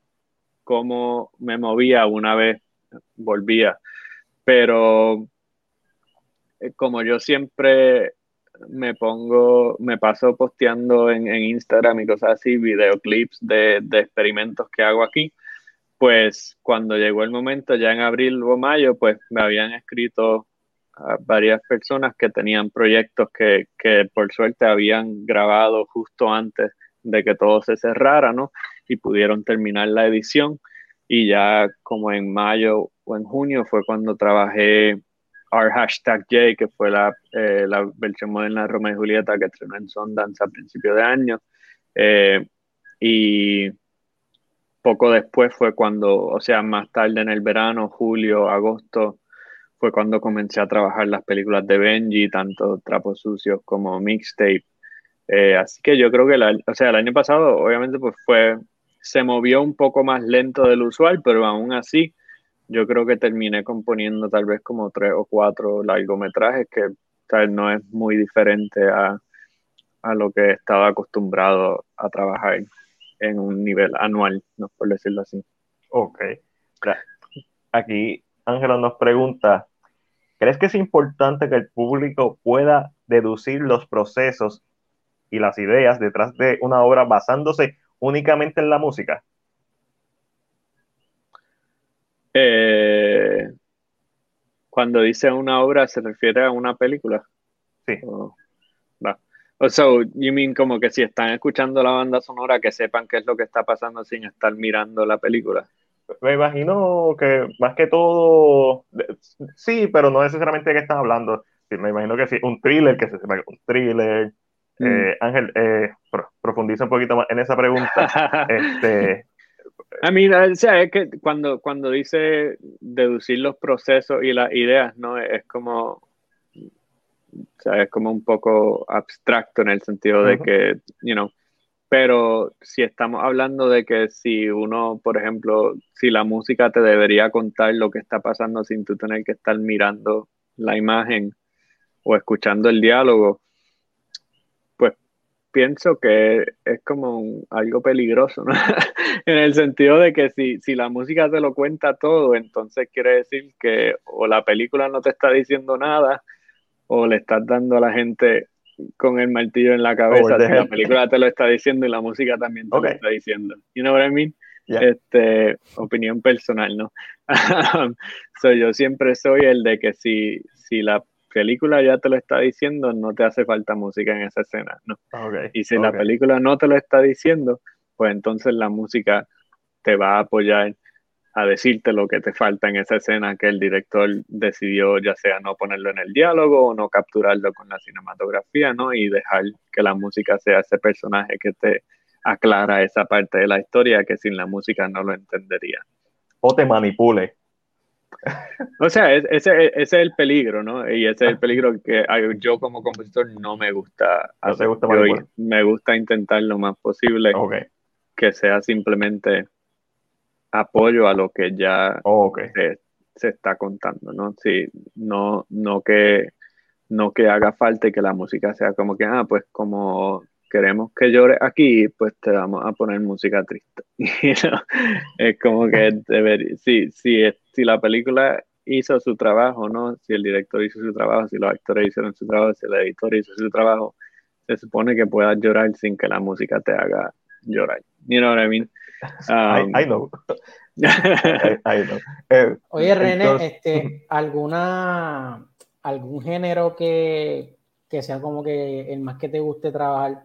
cómo me movía una vez volvía. Pero eh, como yo siempre me pongo, me paso posteando en, Instagram y cosas así, videoclips de, de, experimentos que hago aquí. Pues cuando llegó el momento, ya en abril o mayo, pues me habían escrito varias personas que tenían proyectos que, que, por suerte habían grabado justo antes de que todo se cerrara, ¿no? Y pudieron terminar la edición. Y ya como en mayo o en junio fue cuando trabajé R hashtag J, que fue la, eh, la versión moderna de Romeo y Julieta que estrenó en Sundance a principio de año. Eh, y poco después fue cuando, o sea, más tarde en el verano, julio, agosto, fue cuando comencé a trabajar las películas de Benji, tanto Trapos Sucios como Mixtape. Eh, así que yo creo que, o sea, el año pasado obviamente pues fue, se movió un poco más lento del usual, pero aún así yo creo que terminé componiendo tal vez como tres o cuatro largometrajes que tal, no es muy diferente a, a lo que estaba acostumbrado a trabajar en un nivel anual, ¿no? por decirlo así. Ok. Aquí Ángela nos pregunta, ¿Crees que es importante que el público pueda deducir los procesos y las ideas detrás de una obra basándose únicamente en la música? Eh, cuando dice una obra, ¿se refiere a una película? Sí. O so, you mean como que si están escuchando la banda sonora, que sepan qué es lo que está pasando sin estar mirando la película me imagino que más que todo, sí, pero no necesariamente de qué están hablando. me imagino que sí, un thriller, que se sepa un thriller. Mm. Eh, Ángel, eh, profundiza un poquito más en esa pregunta. este, a mí, o sea, es que cuando, cuando dice deducir los procesos y las ideas, ¿no? Es como, o sea, es como un poco abstracto en el sentido de que, you know, pero si estamos hablando de que si uno, por ejemplo, si la música te debería contar lo que está pasando sin tú tener que estar mirando la imagen o escuchando el diálogo, pues pienso que es como algo peligroso, ¿no? en el sentido de que si, si la música te lo cuenta todo, entonces quiere decir que o la película no te está diciendo nada o le estás dando a la gente con el martillo en la cabeza. Si la película te lo está diciendo y la música también te lo está diciendo. You know what I mean? Este, opinión personal, ¿no? so, yo siempre soy el de que si, si la película ya te lo está diciendo, no te hace falta música en esa escena, ¿no? Y si la película no te lo está diciendo, pues entonces la música te va a apoyar a decirte lo que te falta en esa escena que el director decidió ya sea no ponerlo en el diálogo o no capturarlo con la cinematografía, ¿no? Y dejar que la música sea ese personaje que te aclara esa parte de la historia que sin la música no lo entendería. O te manipule. O sea, ese, es el peligro, ¿no? Y ese es el peligro que yo como compositor no me gusta. hacer. gusta me gusta intentar lo más posible que sea simplemente apoyo a lo que ya oh, se, está contando, ¿no? Sí, no, no que no que haga falta y que la música sea como que, ah, pues como queremos que llore aquí, pues te vamos a poner música triste. es como que debería, sí, sí, si la película hizo su trabajo, ¿no? Si el director hizo su trabajo, si los actores hicieron su trabajo, si el editor hizo su trabajo, se supone que puedas llorar sin que la música te haga llorar. You know what I mean? Um, I, know. Eh, Oye, René, este, ¿alguna, ¿algún género que, que, sea como que el más que te guste trabajar?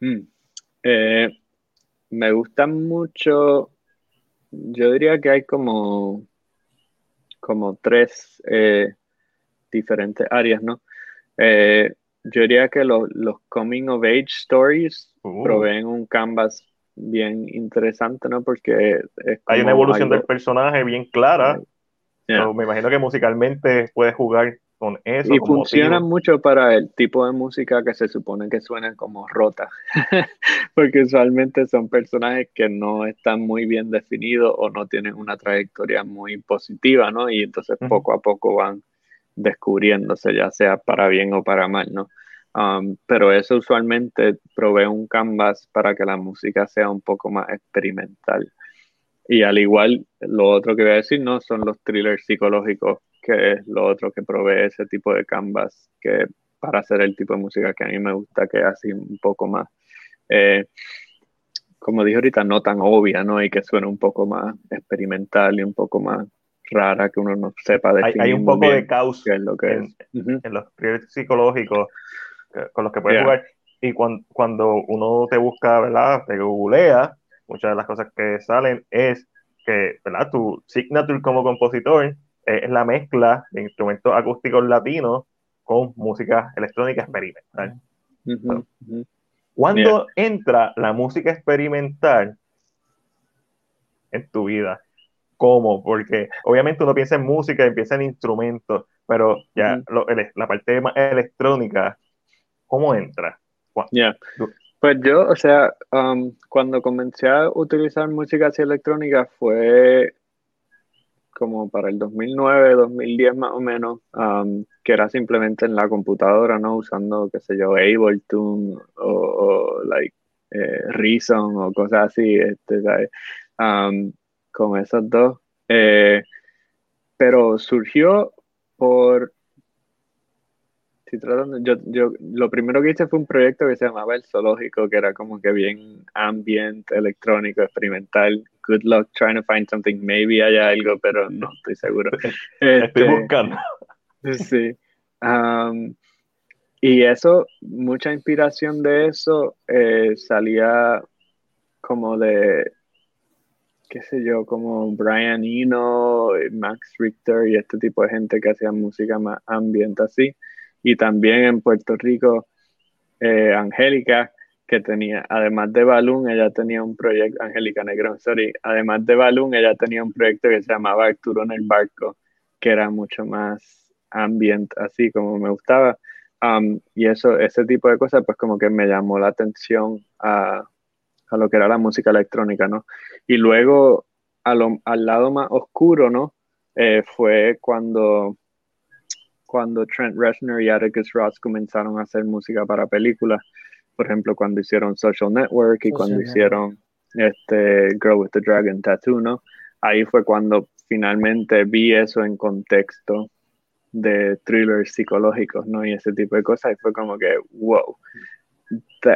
Mm, eh, me gusta mucho, yo diría que hay como, como tres eh, diferentes áreas, ¿no? yo diría que los, los coming of age stories uh. proveen un canvas bien interesante, ¿no? Porque hay una evolución del personaje bien clara. me imagino que musicalmente puedes jugar con eso. Y funciona mucho para el tipo de música que se supone que suena como rota, porque usualmente son personajes que no están muy bien definidos o no tienen una trayectoria muy positiva, ¿no? Y entonces poco a poco van descubriéndose, ya sea para bien o para mal, ¿no? Um, pero eso usualmente provee un canvas para que la música sea un poco más experimental. Y al igual, lo otro que voy a decir, ¿no? Son los thrillers psicológicos, que es lo otro que provee ese tipo de canvas, que para hacer el tipo de música que a mí me gusta, que es así un poco más, eh, como dije ahorita, no tan obvia, ¿no? Y que suena un poco más experimental y un poco más rara que uno no sepa definir. Hay, hay un poco de caos en, lo que en, los proyectos psicológicos con los que puedes jugar. Y cuando, cuando uno te busca, ¿verdad? Te googlea, muchas de las cosas que salen es que, ¿verdad? Tu signature como compositor es la mezcla de instrumentos acústicos latinos con música electrónica experimental. ¿Cuándo entra la música experimental en tu vida? ¿Cómo? Porque obviamente uno piensa en música y piensa en instrumentos, pero ya la parte más electrónica, ¿cómo entra? Pues yo, o sea, um, cuando comencé a utilizar música así electrónica fue como para el 2009, 2010 más o menos, um, que era simplemente en la computadora, ¿no? Usando, qué sé yo, Ableton o, o like, eh, Reason o cosas así, este, um, con esos dos. Eh, pero surgió por tratando, yo, yo, lo primero que hice fue un proyecto que se llamaba El Zoológico, que era como que bien ambient, electrónico, experimental. Good luck trying to find something. Maybe haya algo, pero no estoy seguro. Estoy este, buscando. Sí. Um, y eso, mucha inspiración de eso eh, salía como de, qué sé yo, como Brian Eno, Max Richter y este tipo de gente que hacía música más ambient así y también en Puerto Rico, eh, Angélica, que tenía, además de Balloon, ella tenía un proyecto, Angélica Negrón, sorry, además de Balloon, ella tenía un proyecto que se llamaba Arturo en el Barco, que era mucho más ambient, así como me gustaba. Um, y eso, ese tipo de cosas, pues como que me llamó la atención a, a lo que era la música electrónica, ¿no? Y luego, lo, al lado más oscuro, ¿no? Eh, fue cuando cuando Trent Reznor y Atticus Ross comenzaron a hacer música para películas. Por ejemplo, cuando hicieron Social Network y cuando hicieron este Girl with the Dragon Tattoo, ¿no? Ahí fue cuando finalmente vi eso en contexto de thrillers psicológicos, ¿no? Y ese tipo de cosas. Y fue como que, wow,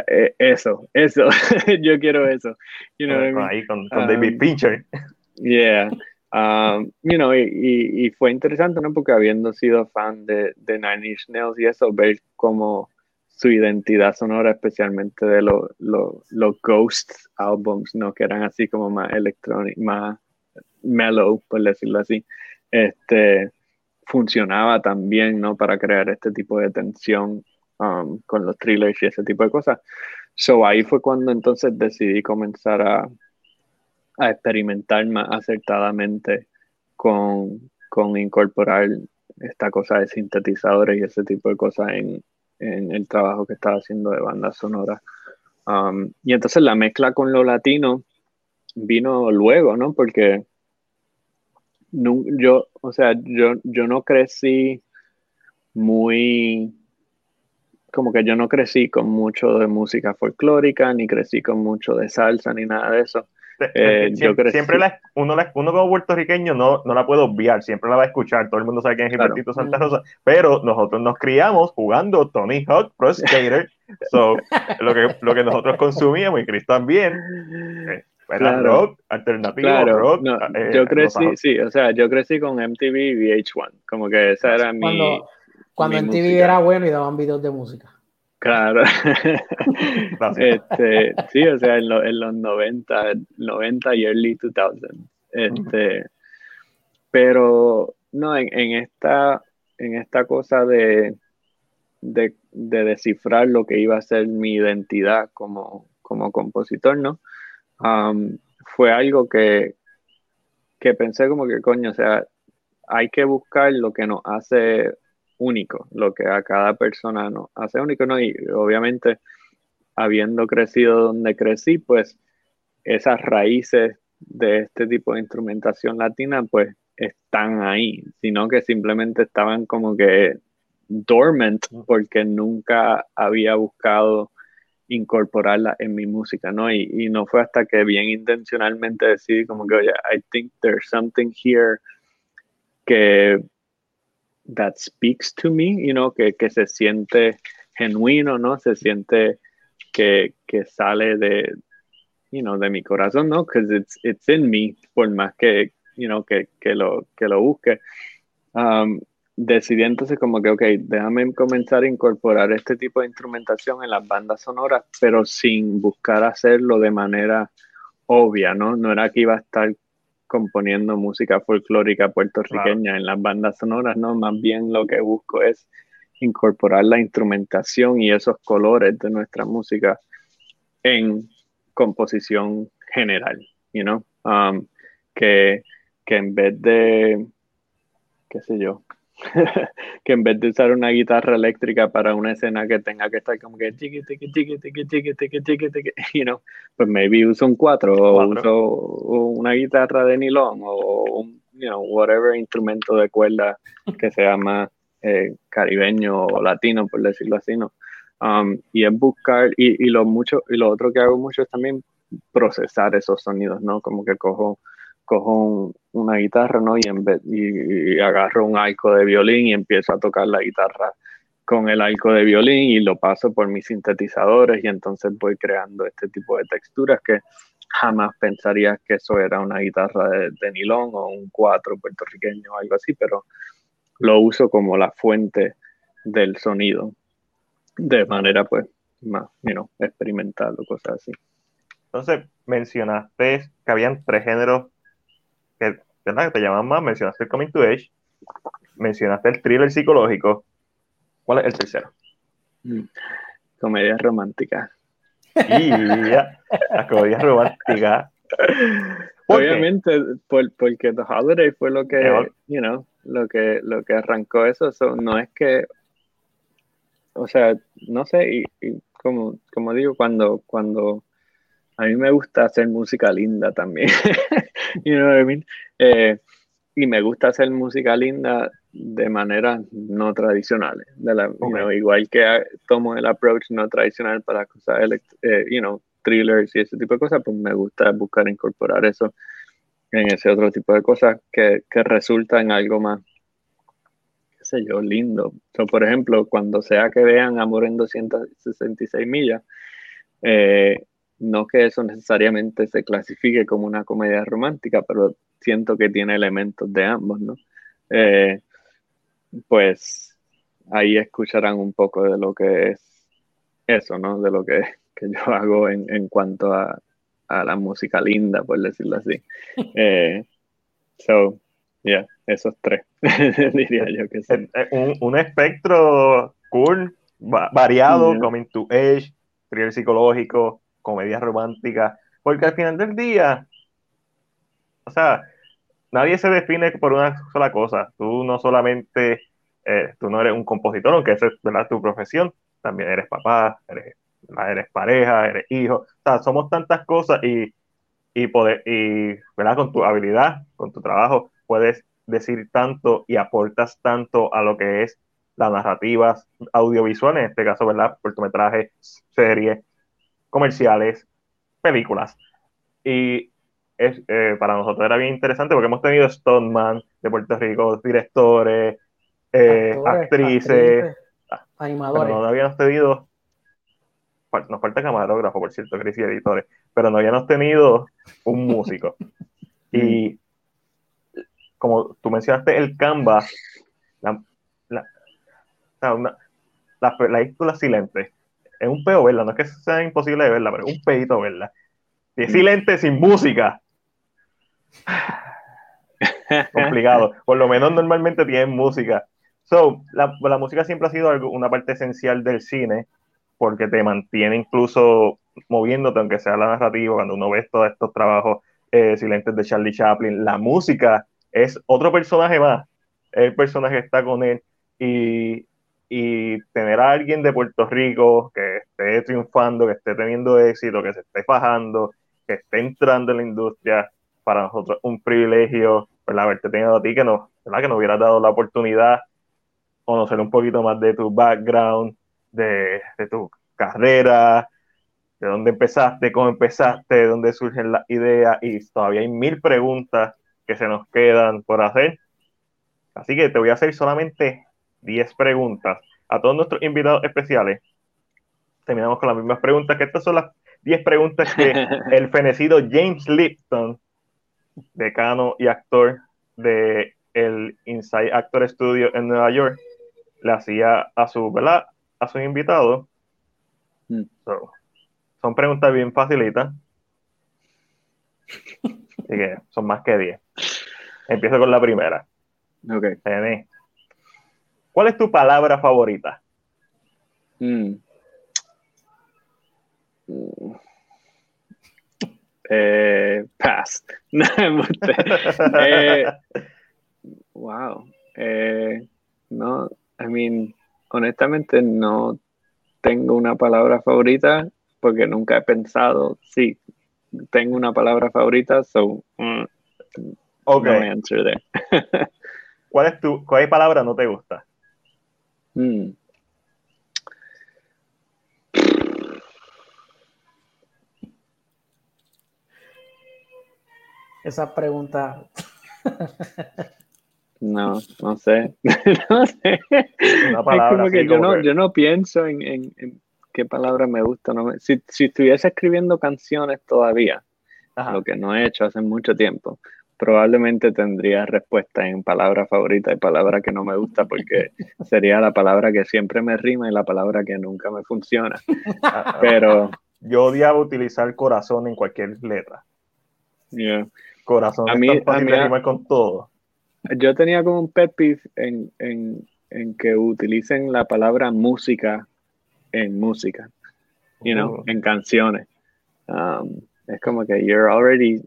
e, eso, eso, yo quiero eso. Ahí con, David um, Fincher. Yeah. Um, you know, y, y, fue interesante, ¿no? Porque habiendo sido fan de, de Nine Inch Nails y eso, ver cómo su identidad sonora, especialmente de los lo, Ghost albums, ¿no? Que eran así como más electronic, más mellow, por decirlo así, este, funcionaba también, ¿no? Para crear este tipo de tensión um, con los thrillers y ese tipo de cosas. So ahí fue cuando entonces decidí comenzar a, a experimentar más acertadamente con, con, incorporar esta cosa de sintetizadores y ese tipo de cosas en, en el trabajo que estaba haciendo de banda sonora. Um, y entonces la mezcla con lo latino vino luego, ¿no? Porque yo, o sea, yo, yo no crecí muy, como que yo no crecí con mucho de música folclórica, ni crecí con mucho de salsa, ni nada de eso. Eh, siempre, siempre la, uno, uno como puertorriqueño no, no la puede obviar, siempre la va a escuchar, todo el mundo sabe quién es Gilbertito Santa Rosa, pero nosotros nos criamos jugando Tony Hawk Pro Skater, so, lo, que, lo que nosotros consumíamos y Chris también, eh, era rock, alternativo, rock. Eh, yo crecí, sí, o sea, yo crecí con MTV y VH1, como que esa era mi... Cuando MTV era bueno y daban videos de música. Claro. este, sí, o sea, en, los 90, 90 y early 2000. Este, pero no, en, esta, en esta cosa de, de, descifrar lo que iba a ser mi identidad como, como compositor, ¿no? Um, fue algo que, que pensé como que, coño, o sea, hay que buscar lo que nos hace único, lo que a cada persona nos hace único, ¿no? Y obviamente, habiendo crecido donde crecí, pues esas raíces de este tipo de instrumentación latina, pues están ahí, sino que simplemente estaban como que dormant porque nunca había buscado incorporarla en mi música, ¿no? Y, y, no fue hasta que bien intencionalmente decidí como que, oye, I think there's something here que that speaks to me, you know, que, que se siente genuino, ¿no? Se siente que, que sale de, you know, de mi corazón, ¿no? Because it's, it's in me, por más que, you know, que, que, lo, que lo busque. Um, decidí entonces como que, ok, déjame comenzar a incorporar este tipo de instrumentación en las bandas sonoras, pero sin buscar hacerlo de manera obvia, ¿no? No era que iba a estar componiendo música folclórica puertorriqueña en las bandas sonoras, ¿no? Más bien lo que busco es incorporar la instrumentación y esos colores de nuestra música en composición general, you know? Um, que, que en vez de, qué sé yo, que en vez de usar una guitarra eléctrica para una escena que tenga que estar como que chiqui, chiqui, chiqui, chiqui, chiqui, chiqui, you know, pues maybe uso un cuatro, o uso una guitarra de nylon o un, you know, whatever instrumento de cuerda que sea más eh, caribeño o latino, por decirlo así, ¿no? Um, y es buscar, y, y, lo mucho, y lo otro que hago mucho es también procesar esos sonidos, ¿no? Como que cojo, cojo un, una guitarra, ¿no? Y, en vez, y, agarro un arco de violín y empiezo a tocar la guitarra con el arco de violín y lo paso por mis sintetizadores y entonces voy creando este tipo de texturas que jamás pensarías que eso era una guitarra de, nylon o un cuatro puertorriqueño o algo así, pero lo uso como la fuente del sonido de manera pues más, you know, experimental o cosas así. Entonces mencionaste que habían tres géneros ¿verdad? te llaman más, mencionaste el Coming to Age, mencionaste el thriller psicológico. ¿Cuál es el tercero? Mm. Comedia romántica. Y la comedia romántica. Obviamente, porque The Holiday fue lo que, you know, lo que, lo que arrancó eso. no es que, o sea, no sé, y, como, como digo, cuando, cuando a mí me gusta hacer música linda también. you know what I mean? Eh, y me gusta hacer música linda de manera no tradicionales. De la, igual que tomo el approach no tradicional para cosas, eh, you know, thrillers y ese tipo de cosas, pues me gusta buscar incorporar eso en ese otro tipo de cosas que, que resulta en algo más, qué sé yo, lindo. por ejemplo, cuando sea que vean Amor en 266 millas, eh, no que eso necesariamente se clasifique como una comedia romántica, pero siento que tiene elementos de ambos, ¿no? Eh, pues ahí escucharán un poco de lo que es eso, ¿no? De lo que, yo hago en, cuanto a, la música linda, por decirlo así. Eh, so, yeah, esos tres, diría yo que sí. Un, un espectro cool, variado, coming to age, thriller psicológico, comedia romántica, porque al final del día, o sea, nadie se define por una sola cosa. Tú no solamente, eh, tú no eres un compositor, aunque esa es ¿verdad? tu profesión, también eres papá, eres, eres pareja, eres hijo, o sea, somos tantas cosas y, y, poder, y ¿verdad? con tu habilidad, con tu trabajo, puedes decir tanto y aportas tanto a lo que es las narrativas audiovisuales, en este caso, ¿verdad? Cortometraje, serie, comerciales, películas. Y es, eh, para nosotros era bien interesante porque hemos tenido Stoneman de Puerto Rico, directores, eh, actrices, animadores. Pero no habíamos tenido, nos falta camarógrafo, por cierto, Cris y editores, pero no habíamos tenido un músico. y como tú mencionaste, el Canva, la, la, la, la película silente, es un peo verla, no es que sea imposible de verla, pero es un peito verla. Si es silente sin música. Complicado. Por lo menos normalmente tienen música. So, la, la música siempre ha sido algo, una parte esencial del cine, porque te mantiene incluso moviéndote, aunque sea la narrativa, cuando uno ve todos estos trabajos eh, silentes de Charlie Chaplin, la música es otro personaje más, el personaje está con él, y y tener a alguien de Puerto Rico que esté triunfando, que esté teniendo éxito, que se esté fajando, que esté entrando en la industria, para nosotros un privilegio, ¿verdad? Haberte tenido a ti que nos, ¿verdad? Que nos hubieras dado la oportunidad, conocer un poquito más de tu background, de, de tu carrera, de dónde empezaste, cómo empezaste, de dónde surgen las ideas, y todavía hay mil preguntas que se nos quedan por hacer. Así que te voy a hacer solamente 10 preguntas a todos nuestros invitados especiales. Terminamos con las mismas preguntas, que estas son las 10 preguntas que el fenecido James Lipton decano y actor de el Inside Actor Studio en Nueva York, le hacía a su, ¿verdad? A sus invitados. Mm. So, son preguntas bien facilitas. Así que son más que 10. Empiezo con la primera. Ok. Nene, ¿Cuál es tu palabra favorita? Mm. Mm. Eh, pass. Eh, wow. Eh, no, I mean, honestamente no tengo una palabra favorita porque nunca he pensado, sí, tengo una palabra favorita, so mm, Ok. no answer there. ¿Cuál es tu, cuál palabra no te gusta? Mm. Esa pregunta. No, no sé. no sé. Una palabra es como que yo como no, que- yo no pienso en, en- en qué palabra me gusta. No me- si, si estuviese escribiendo canciones todavía, Ajá. lo que no he hecho hace mucho tiempo, probablemente tendría respuesta en palabra favorita y palabra que no me gusta porque sería la palabra que siempre me rima y la palabra que nunca me funciona. Ah, Pero, Yo odiaba utilizar corazón en cualquier letra. yeah. Corazón A es mí- tan fácil a de mí- rimar con todo. Yo tenía como un pet peeve en, en, en que utilicen la palabra música en música, you know, Uh, en canciones. Um, es como que you're already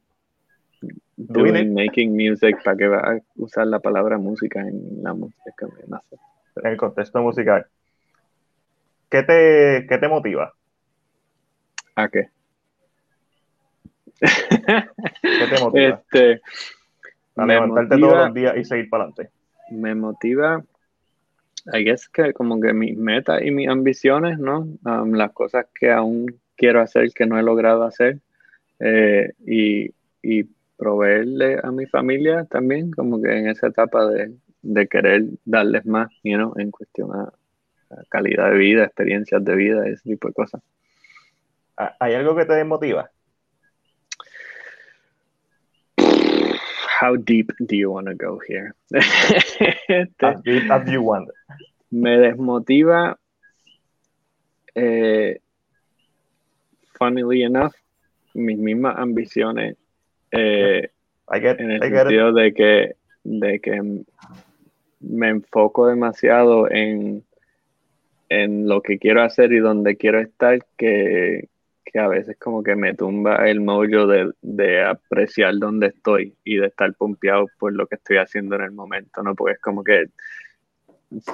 Doing making music para que va a usar la palabra música en la música. No sé. en el contexto musical. ¿Qué te, qué te motiva? ¿A qué? ¿Qué te motiva? este, A levantarte motiva- todos los días y seguir para adelante. me motiva, I guess que como que mis metas y mis ambiciones, ¿no? Um, las cosas que aún quiero hacer que no he logrado hacer eh, y, y proveerle a mi familia también, como que en esa etapa de, de querer darles más, you know, en cuestión a, a calidad de vida, experiencias de vida, ese tipo de cosas. ¿Ha- ¿Hay algo que te desmotiva? How deep do you want to go here? Este, As deep as you want. me desmotiva, eh, funnily enough, mis mismas ambiciones eh, I get, en el I get sentido de que, de que me enfoco demasiado en, en lo que quiero hacer y donde quiero estar que, que a veces como que me tumba el mojo de, de apreciar donde estoy y de estar pompeado por lo que estoy haciendo en el momento, ¿no? Porque es como que,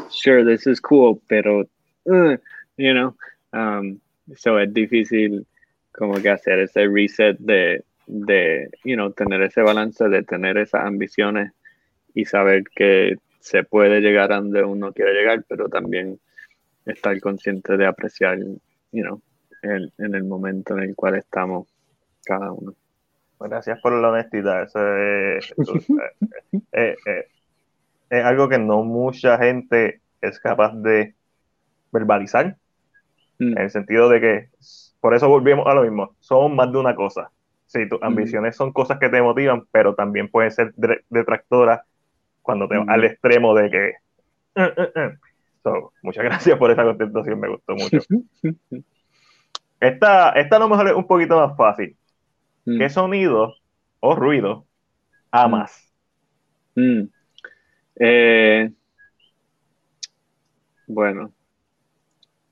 sure, this is cool, pero, uh, you know, um, so es difícil como que hacer ese reset de, de, you know, tener ese balance, de tener esas ambiciones y saber que se puede llegar a donde uno quiere llegar, pero también estar consciente de apreciar, you know, el, en el momento en el cual estamos cada uno. Gracias por la honestidad. Eso es, eso es- eh, eh, eh, es algo que no mucha gente es capaz de verbalizar, Mm, en el sentido de que, por eso volvemos a lo mismo, somos más de una cosa. Sí, tus ambiciones son cosas que te motivan, pero también pueden ser detractoras cuando te vas al extremo de que... "Uh, uh, uh". So, muchas gracias por esa contestación, me gustó mucho. Esta, esta a lo mejor es un poquito más fácil. mm, ¿Qué sonido o ruido amas? mm. Eh, bueno,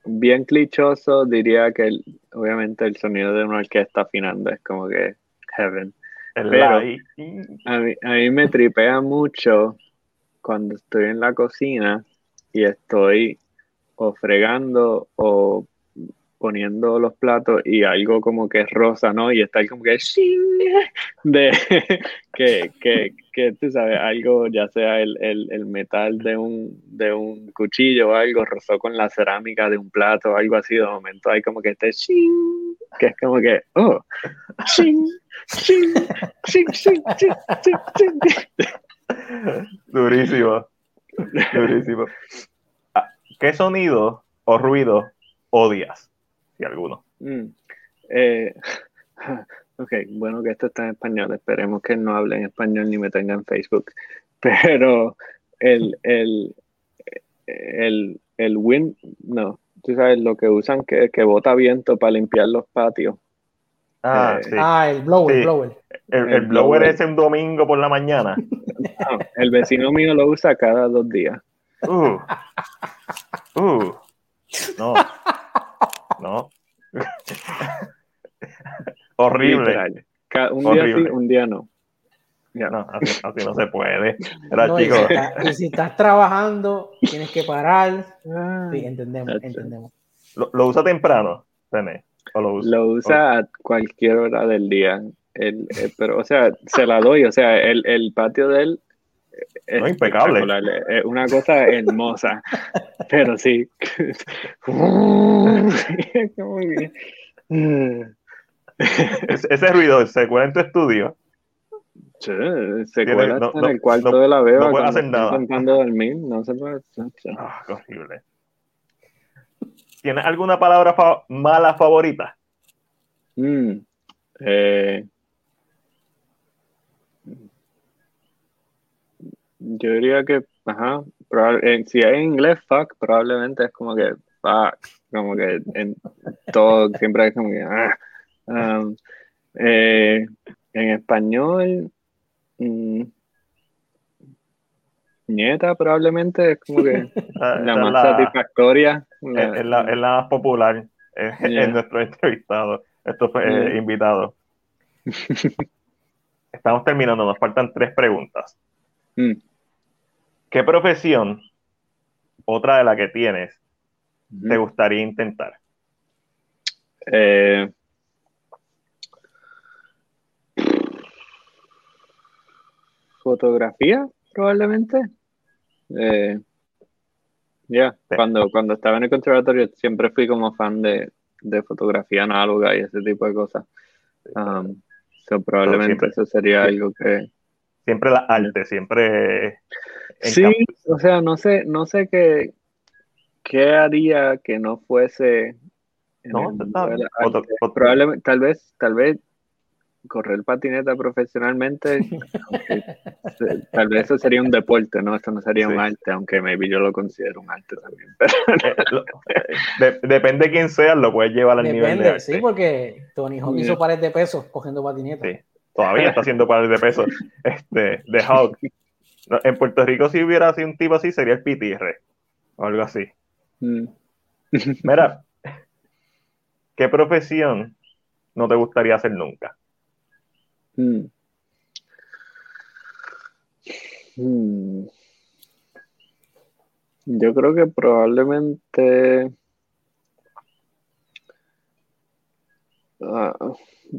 bien clichoso, diría que el- obviamente el sonido de una orquesta afinando es como que heaven. El Pero-. A mí, a mí me tripea mucho cuando estoy en la cocina y estoy o fregando o poniendo los platos y algo como que es rosa, ¿no? Y está como que de que, que, que tú sabes, algo ya sea el, el, el metal de un, de un cuchillo o algo rozó con la cerámica de un plato o algo así, de momento hay como que este ¡shing! que es como que, oh. ¡shing! ¡shing! ¡shing! ¡shing! ¡shing! ¡shing! Durísimo. Durísimo. Ah, ¿Qué sonido o ruido odias? Si alguno. Mm. Eh, Ok, bueno que esto está en español. Esperemos que no hable en español ni me tenga en Facebook. Pero el, el, el, el wind, no, tú sabes lo que usan que, que bota viento para limpiar los patios. Ah, eh, ah el blower, el blower. El, blower es un domingo por la mañana. el vecino mío lo usa cada dos días. Uh, uh, no. No. Horrible. Un día sí, un día no. Ya. No, así, no se puede. y, si estás trabajando, tienes que parar. Ah, sí, entendemos, entendemos. ¿Lo, ¿Lo, usa temprano, lo usa? a cualquier hora del día. El, eh, pero, o sea, se la doy. O sea, el, el patio de él es impecable. Es una cosa hermosa. pero sí. ese ruido se cuela en tu estudio. Sí, se cuela en el cuarto de la beba. No puede hacer nada. Intentando dormir, no se puede Ah, horrible. ¿Tienes alguna palabra mala favorita? Mm, eh, yo diría que, ajá, eh, si hay en inglés, fuck, probablemente es como que fuck, como que en todo siempre es como que, ah, um, eh, en español, mm, nieta probablemente es como que la más satisfactoria. es, la, más popular en nuestro entrevistado, estos eh, invitados. Estamos terminando, nos faltan tres preguntas. Mm. ¿Qué profesión, otra de la que tienes, te gustaría intentar? Eh, fotografía, probablemente. Eh, ya, cuando, cuando estaba en el conservatorio siempre fui como fan de, fotografía análoga y ese tipo de cosas. Um, probablemente eso sería algo que... Siempre la arte, siempre Sí, o sea, no sé, no sé qué, qué haría que no fuese. No, probablemente, tal vez, tal vez correr patineta profesionalmente, tal vez eso sería un deporte, ¿no? Eso no sería un arte, aunque maybe yo lo considero un arte también. Eh, depende de quién sea, lo puedes llevar al nivel de Sí, porque Tony Hawk hizo pares de pesos cogiendo patineta. Sí, todavía está haciendo pares de pesos este, de Hawk. En Puerto Rico, si hubiera sido un tipo así, sería el pitirre o algo así. Mm. Mira, ¿qué profesión no te gustaría hacer nunca? Mm. Mm. Yo creo que probablemente ah,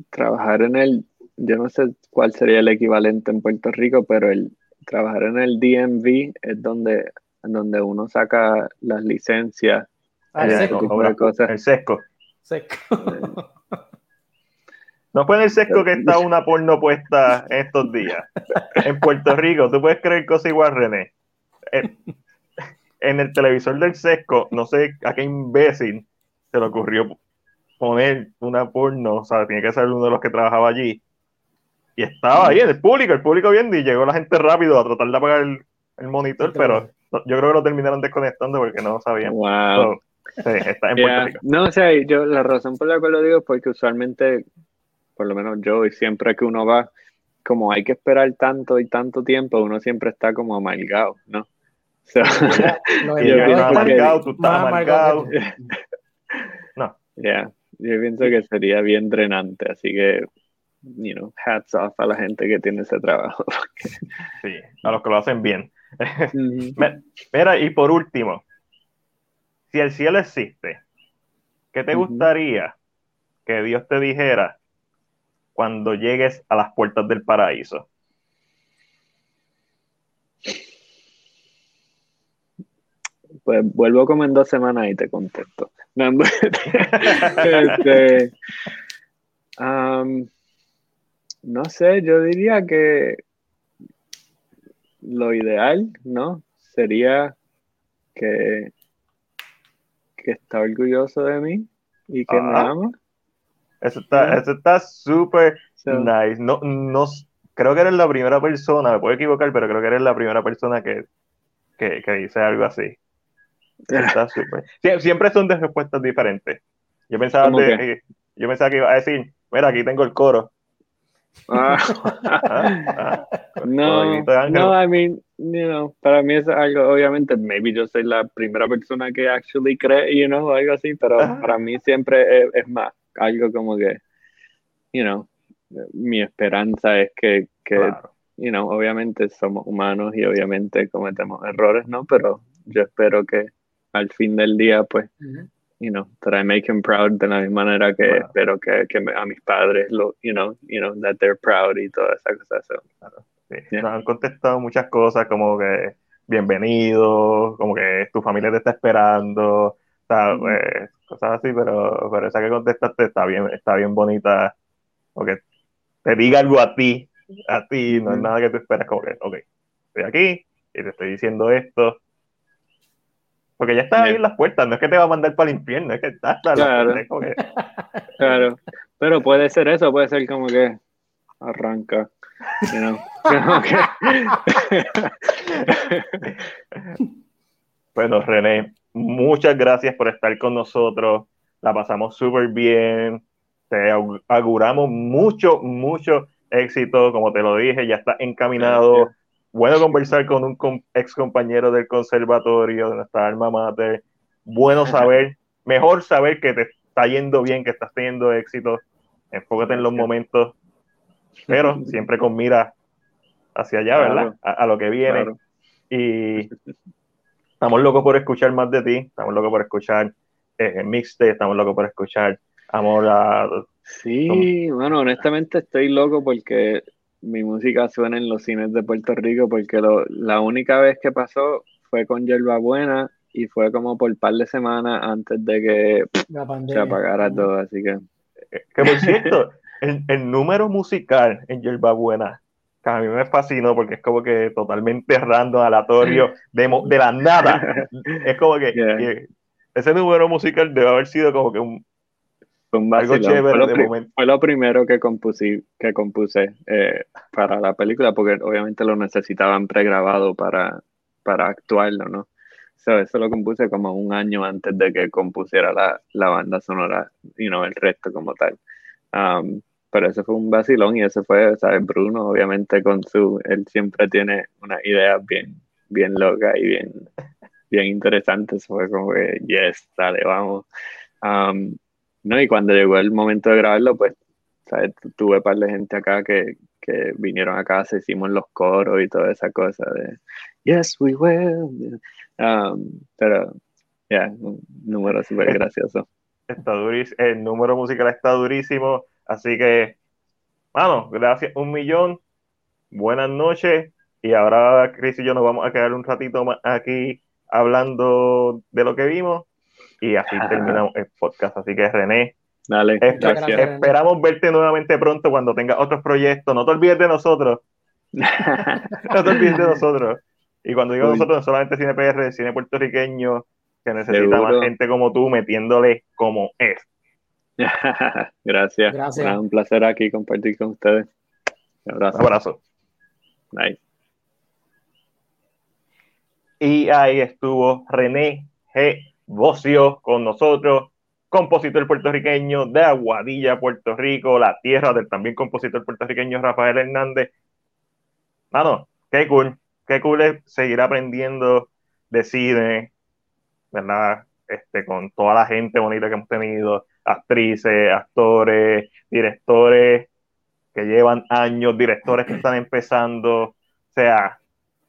trabajar en el, yo no sé cuál sería el equivalente en Puerto Rico, pero el trabajar en el DMV es donde, donde uno saca las licencias. Ah, el, sesco. No fue en el sesco que está una porno puesta estos días. En Puerto Rico, tú puedes creer cosa igual, René. En, el televisor del sesco, no sé a qué imbécil se le ocurrió poner una porno, o sea, tiene que ser uno de los que trabajaba allí, y estaba ahí en el público, el público viendo y llegó la gente rápido a tratar de apagar el, monitor, pero yo creo que lo terminaron desconectando porque no sabían. Wow. sí, está en Puerto Rico. No, o sea, yo la razón por la cual lo digo es porque usualmente, por lo menos yo, y siempre que uno va, como hay que esperar tanto y tanto tiempo, uno siempre está como amargado, ¿no? So, y yo amargado, tú estás amargado. no. Ya, yo pienso que sería bien drenante, así que you know, hats off a la gente que tiene ese trabajo. sí, a los que lo hacen bien. Mira, y por último, si el cielo existe, ¿qué te gustaría que Dios te dijera cuando llegues a las puertas del paraíso? Pues vuelvo como en dos semanas y te contesto. este, um, no sé, yo diría que lo ideal, ¿no? Sería que, que está orgulloso de mí y que me ama. Eso está, eso está súper, Nice. No, no, creo que eres la primera persona, me puedo equivocar, pero creo que eres la primera persona que, que, que dice algo así. Está súper. siempre son de respuestas diferentes. Yo pensaba, de, yo pensaba que iba a decir, mira, aquí tengo el coro. Ah. no, no, I mean, you know, para mí es algo, obviamente, maybe yo soy la primera persona que actually cree, you know, algo así, pero ah. para mí siempre es, más algo como que, you know, mi esperanza es que, que you know, obviamente somos humanos y obviamente cometemos errores, ¿no? Pero yo espero que al fin del día, pues, you know, that I make him proud de la misma manera que espero que, que, a mis padres, lo, you know, you know, that they're proud y todas esas cosas. sí. Nos han contestado muchas cosas como que bienvenido, como que tu familia te está esperando, ¿sabes? Cosas así, pero, pero esa que contestaste está bien, está bien bonita, porque te diga algo a ti, a ti, no es nada que tú esperas, como que, ok, estoy aquí y te estoy diciendo esto, porque ya está ahí en las puertas, no es que te va a mandar para el infierno, es que está hasta claro. la Claro, pero puede ser eso, puede ser como que arranca. bueno, René, muchas gracias por estar con nosotros. La pasamos súper bien. Te auguramos mucho, mucho éxito. Como te lo dije, ya está encaminado bueno conversar con un ex compañero del conservatorio, de nuestra alma mater. Bueno saber, mejor saber que te está yendo bien, que estás teniendo éxito. Enfócate en los momentos, pero siempre con mira hacia allá, ¿verdad? A, lo que viene. Y estamos locos por escuchar más de ti, estamos locos por escuchar eh, Mixte, estamos locos por escuchar Amor a... Sí, bueno, honestamente estoy loco porque mi música suena en los cines de Puerto Rico porque la única vez que pasó fue con Yerba Buena y fue como por un par de semanas antes de que se apagara todo, así que... Que por cierto, el, número musical en Yerba Buena, que a mí me fascinó porque es como que totalmente random, aleatorio, de, de la nada. Es como que, que ese número musical debe haber sido como que un, fue un fue, lo primero que compuse, que compuse eh, para la película, porque obviamente lo necesitaban pregrabado para, para actuarlo, ¿no? eso lo compuse como un año antes de que compusiera la, la banda sonora y no el resto como tal. Um, pero eso fue un vacilón y eso fue, ¿sabes? Bruno, obviamente, con su. Él siempre tiene una idea bien, bien loca y bien, bien interesante. fue como que, yes, dale, vamos. Um, no, y cuando llegó el momento de grabarlo, pues, ¿sabes? Tuve par de gente acá que, que vinieron a casa, hicimos los coros y toda esa cosa de Yes, we will. Um, pero, ya, yeah, un número súper gracioso. Está durísimo, el número musical está durísimo, así que, vamos, gracias un millón, buenas noches, y ahora Chris y yo nos vamos a quedar un ratito más aquí hablando de lo que vimos y así terminamos el podcast. Así que René, Dale, esperamos verte nuevamente pronto cuando tengas otros proyectos. No te olvides de nosotros. no te olvides de nosotros. Y cuando digo nosotros, no solamente cine PR, cine puertorriqueño, que necesita más gente como tú metiéndole como es. Gracias. Gracias. un placer aquí compartir con ustedes. Un abrazo. Un abrazo. Nice. Y ahí estuvo René G. Bocio con nosotros, compositor puertorriqueño de Aguadilla, Puerto Rico, la tierra del también compositor puertorriqueño Rafael Hernández. Mano, qué cool, qué cool es seguir aprendiendo de cine, ¿verdad? Este, con toda la gente bonita que hemos tenido, actrices, actores, directores que llevan años, directores que están empezando, o sea,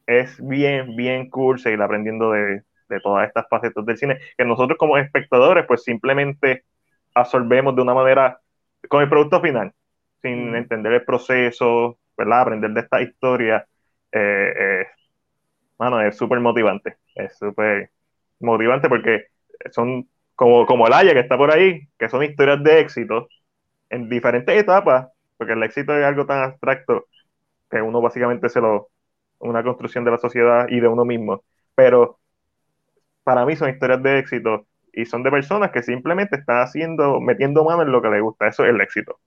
es bien, bien cool seguir aprendiendo de, de todas estas facetas del cine, que nosotros como espectadores pues simplemente absorbemos de una manera con el producto final, sin entender el proceso, ¿verdad? Aprender de esta historia, eh, eh, es súper motivante, es súper motivante porque son como, como el Haya que está por ahí, que son historias de éxito en diferentes etapas, porque el éxito es algo tan abstracto que uno básicamente se lo, una construcción de la sociedad y de uno mismo, pero para mí son historias de éxito y son de personas que simplemente están haciendo, metiendo mano en lo que les gusta. Eso es el éxito.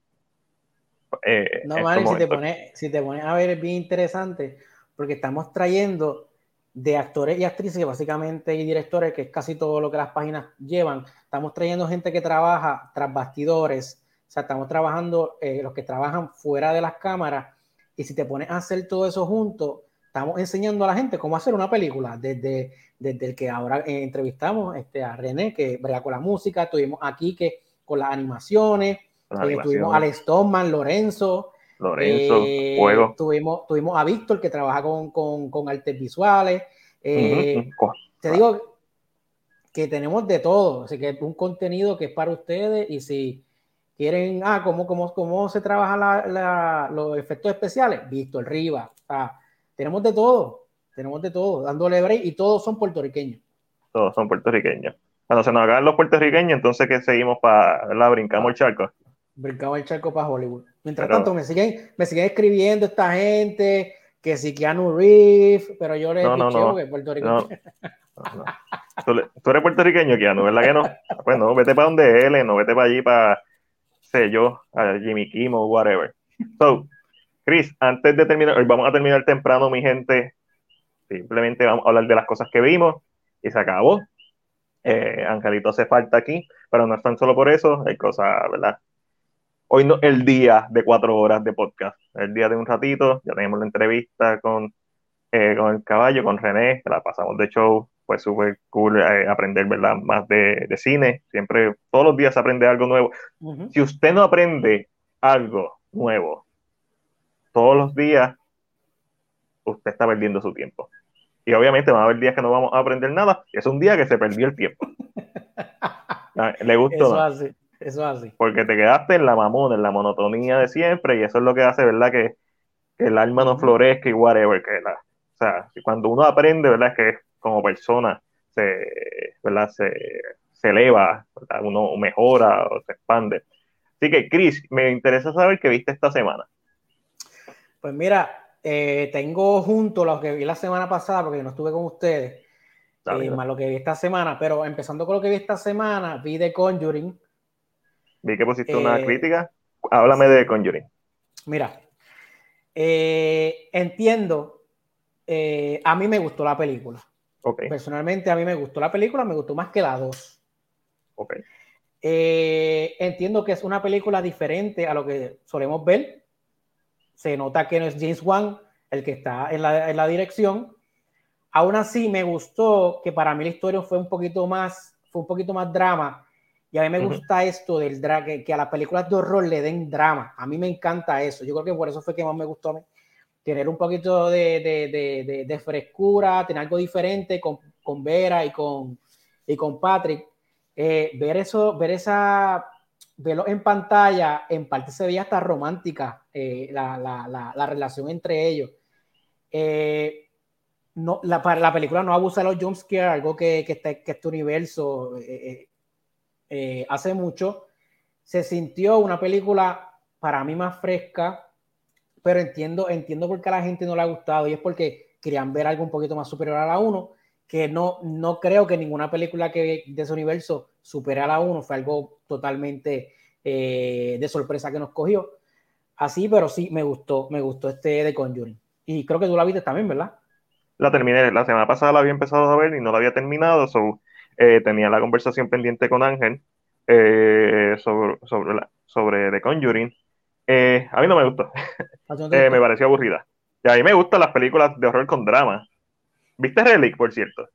Eh, no, Mari, si te, pones, si te pones a ver es bien interesante, porque estamos trayendo de actores y actrices, básicamente, y directores, que es casi todo lo que las páginas llevan, estamos trayendo gente que trabaja tras bastidores, o sea, estamos trabajando, eh, los que trabajan fuera de las cámaras, y si te pones a hacer todo eso junto, estamos enseñando a la gente cómo hacer una película, desde, desde el que ahora eh, entrevistamos este, a René, que brega con la música, tuvimos aquí que con las animaciones, eh, tuvimos a Alex Stoneman, Lorenzo, Lorenzo, eh, Tuvimos, tuvimos a Víctor que trabaja con, con, con artes visuales. Eh, te digo que tenemos de todo, así que es un contenido que es para ustedes y si quieren, ah, ¿cómo, cómo, cómo se trabajan los efectos especiales? Víctor Rivas, tenemos de todo, tenemos de todo, dándole break y todos son puertorriqueños. Todos son puertorriqueños. Cuando se nos hagan los puertorriqueños, entonces que seguimos para, la Brincamos el charco. Brincamos el charco para Hollywood. Mientras tanto, me siguen, me siguen escribiendo esta gente, que si Keanu Reeves, pero yo le no, no, no, que puertorriqueño. ¿Tú, tú, eres puertorriqueño, Keanu, ¿verdad que no? Pues no, vete para donde él, no vete para allí, para, sé yo, a Jimmy Kimmel o whatever. So, Chris, antes de terminar, hoy vamos a terminar temprano, mi gente. Simplemente vamos a hablar de las cosas que vimos y se acabó. Eh, Angelito hace falta aquí, pero no es tan solo por eso, hay cosas, ¿verdad? Hoy no el día de cuatro horas de podcast, el día de un ratito, ya tenemos la entrevista con, eh, con el caballo, con René, la pasamos de show, fue súper cool eh, aprender, ¿verdad? Más de, de, cine, siempre, todos los días aprende algo nuevo. Si usted no aprende algo nuevo todos los días, usted está perdiendo su tiempo. Y obviamente van a haber días que no vamos a aprender nada. Y es un día que se perdió el tiempo. Ah, le gustó. Eso hace, eso hace. Porque te quedaste en la mamona, en la monotonía de siempre. Y eso es lo que hace, ¿verdad? Que, el alma no florezca y whatever. Que la, o sea, cuando uno aprende, ¿verdad? Es que como persona se, ¿verdad? se, se eleva, uno mejora o se expande. Así que, Chris, me interesa saber qué viste esta semana. Pues mira, eh, tengo junto lo que vi la semana pasada, porque no estuve con ustedes, eh, más lo que vi esta semana, pero empezando con lo que vi esta semana, vi The Conjuring. Vi que pusiste una eh, crítica. Háblame de Conjuring. Mira, entiendo, a mí me gustó la película. Personalmente a mí me gustó la película, me gustó más que la dos. entiendo que es una película diferente a lo que solemos ver se nota que no es James Wan el que está en la, en la dirección. Aún así, me gustó que para mí la historia fue un poquito más, fue un poquito más drama. Y a mí me gusta esto del drama, que, a las películas de horror le den drama. A mí me encanta eso. Yo creo que por eso fue que más me gustó a mí. Tener un poquito de, de, de, de frescura, tener algo diferente con, con, Vera y con, y con Patrick. Eh, ver eso, ver esa, verlo en pantalla, en parte se veía hasta romántica eh, la, la, la, relación entre ellos. Eh, no, la, la, película no abusa de los jumpscares, algo que, que, este, que este universo eh, hace mucho. Se sintió una película para mí más fresca, pero entiendo, entiendo por qué la gente no le ha gustado y es porque querían ver algo un poquito más superior a la 1, que no, no creo que ninguna película que de ese universo supere a la 1, fue algo totalmente de sorpresa que nos cogió así, pero sí me gustó, me gustó este de Conjuring. Y creo que tú la viste también, ¿verdad? La terminé, la semana pasada la había empezado a ver y no la había terminado, so, eh, tenía la conversación pendiente con Ángel eh, sobre, sobre, la, sobre The Conjuring. Eh, a mí no me gustó, me pareció aburrida. Y a mí me gustan las películas de horror con drama. ¿Viste Relic, por cierto?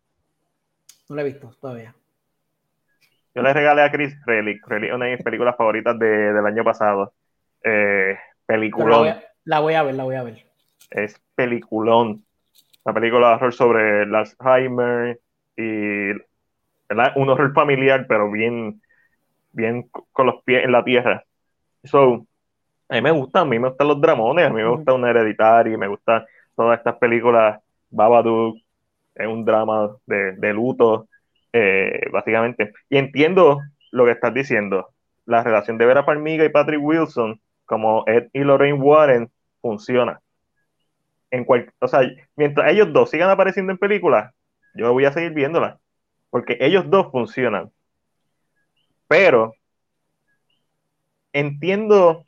No la he visto todavía. Yo le regalé a Chris Relic, Relic una de mis películas favoritas de, del año pasado. Peliculón. La voy, a, ver, la voy a ver. Es peliculón. La película de horror sobre el Alzheimer y un horror familiar, pero bien, bien con los pies en la tierra. So, a mí me gustan, a mí me gustan los dramones, a mí me gusta una hereditaria, me gustan todas estas películas. Babadook es un drama de, de luto, eh, básicamente. Y entiendo lo que estás diciendo. La relación de Vera Farmiga y Patrick Wilson como Ed y Lorraine Warren funciona. En cual, o sea, mientras ellos dos sigan apareciendo en películas, yo voy a seguir viéndolas. Porque ellos dos funcionan. Pero entiendo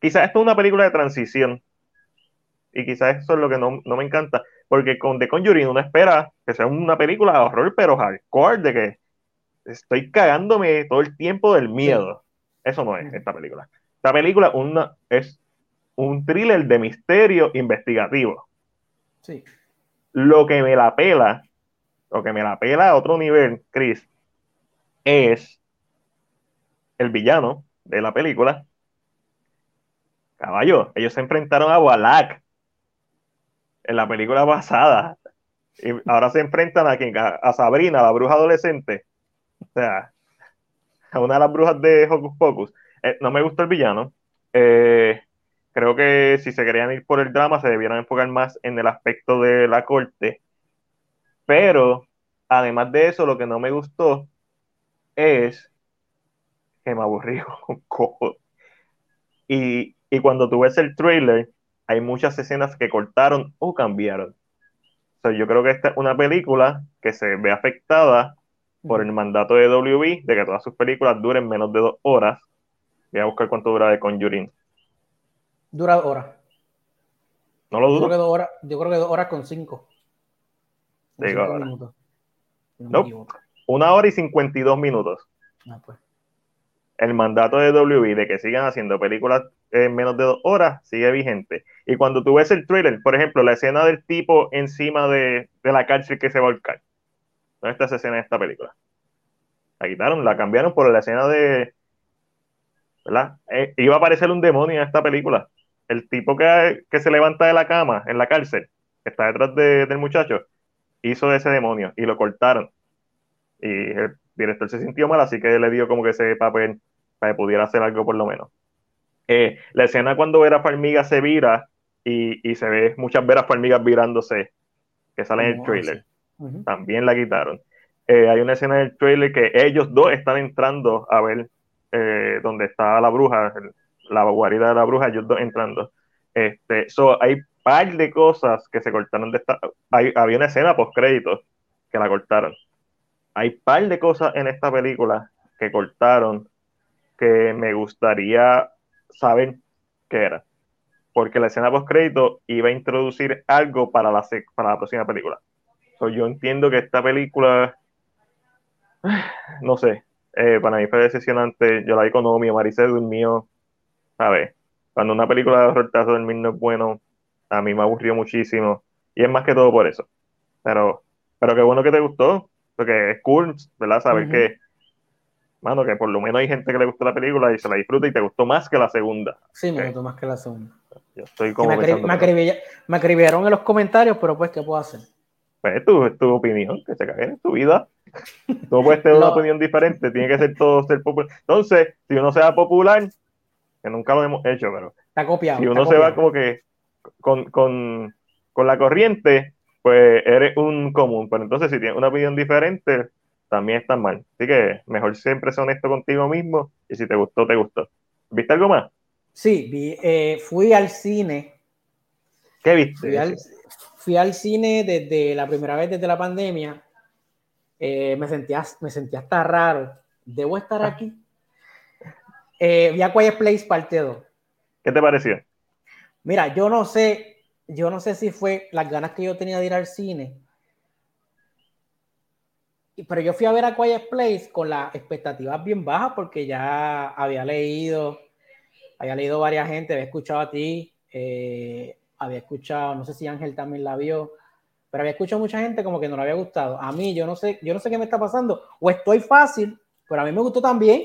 quizás esto es una película de transición. Y quizás eso es lo que no, me encanta. Porque con The Conjuring uno espera que sea una película de horror, pero hardcore, de que estoy cagándome todo el tiempo del miedo. Eso no es esta película. Esta película una, es un thriller de misterio investigativo. Sí. Lo que me la pela, lo que me la pela a otro nivel, Chris, es el villano de la película. Caballo, ellos se enfrentaron a Walak en la película pasada. Y ahora se enfrentan a quien, a, Sabrina, la bruja adolescente. O sea, a una de las brujas de Hocus Pocus. Eh, no me gusta el villano. Eh, creo que si se querían ir por el drama, se debieran enfocar más en el aspecto de la corte. Pero, además de eso, lo que no me gustó es que me aburrí con cojo. Y, y cuando tú ves el trailer, hay muchas escenas que cortaron o cambiaron. yo creo que esta es una película que se ve afectada por el mandato de WB de que todas sus películas duren menos de dos horas. Voy a buscar cuánto dura de Conjuring. Dura dos horas. No lo dudo. Yo creo que dos horas, yo creo que dos horas con cinco. Minutos. No, una hora y cincuenta y dos minutos. Ah, pues. El mandato de WB de que sigan haciendo películas en menos de dos horas sigue vigente. Y cuando tú ves el trailer, por ejemplo, la escena del tipo encima de, la cárcel que se va a volcar. ¿Dónde está esa escena de esta película? La quitaron, la cambiaron por la escena de. ¿Verdad? Eh, iba a aparecer un demonio en esta película. El tipo que, se levanta de la cama en la cárcel, que está detrás del muchacho, hizo ese demonio y lo cortaron. Y el director se sintió mal, así que le dio como que ese papel para que pudiera hacer algo por lo menos. Eh, la escena cuando Vera Farmiga se vira y, se ve muchas Veras Farmigas virándose, que sale en el trailer, también la quitaron. Eh, hay una escena en el trailer que ellos dos están entrando a ver eh, donde está la bruja, la guarida de la bruja, ellos dos entrando. Este, so, hay par de cosas que se cortaron de esta. había una escena post créditos que la cortaron. Hay par de cosas en esta película que cortaron que me gustaría saber qué era. Porque la escena post crédito iba a introducir algo para la, para la próxima película. yo entiendo que esta película, no sé, eh, para mí fue decepcionante. Yo la vi con Omi, Marisa durmió. ver Cuando una película de horror te hace dormir no es bueno, a mí me aburrió muchísimo. Y es más que todo por eso. Pero, pero qué bueno que te gustó, porque es cool, ¿verdad? Saber que mano, que por lo menos hay gente que le gusta la película y se la disfruta y te gustó más que la segunda. Sí, me gustó más que la segunda. Yo estoy como. Me, me, acribillaron en los comentarios, pero pues, ¿qué puedo hacer? Pues es tu, tu opinión, que se caguen en tu vida. Tú puedes tener una opinión diferente, tiene que ser todo ser popular. Entonces, si uno se va popular, que nunca lo hemos hecho, pero. Está copiado. Si uno se va como que con, con, con la corriente, pues eres un común. Pero entonces, si tienes una opinión diferente, también está mal. Así que mejor siempre ser honesto contigo mismo y si te gustó, te gustó. ¿Viste algo más? Sí, vi, eh, fui al cine. ¿Qué viste? Fui al, cine desde la primera vez desde la pandemia. Eh, me, sentía, me sentía hasta raro. ¿Debo estar ah. aquí? Eh, vi a Quiet Place parte 2. ¿Qué te pareció? Mira, yo no sé, yo no sé si fue las ganas que yo tenía de ir al cine pero yo fui a ver a Quiet Place con las expectativas bien bajas porque ya había leído, había leído varias gente, había escuchado a ti, eh, había escuchado, no sé si Ángel también la vio, pero había escuchado a mucha gente como que no le había gustado. A mí, yo no sé, yo no sé qué me está pasando, o estoy fácil, pero a mí me gustó también.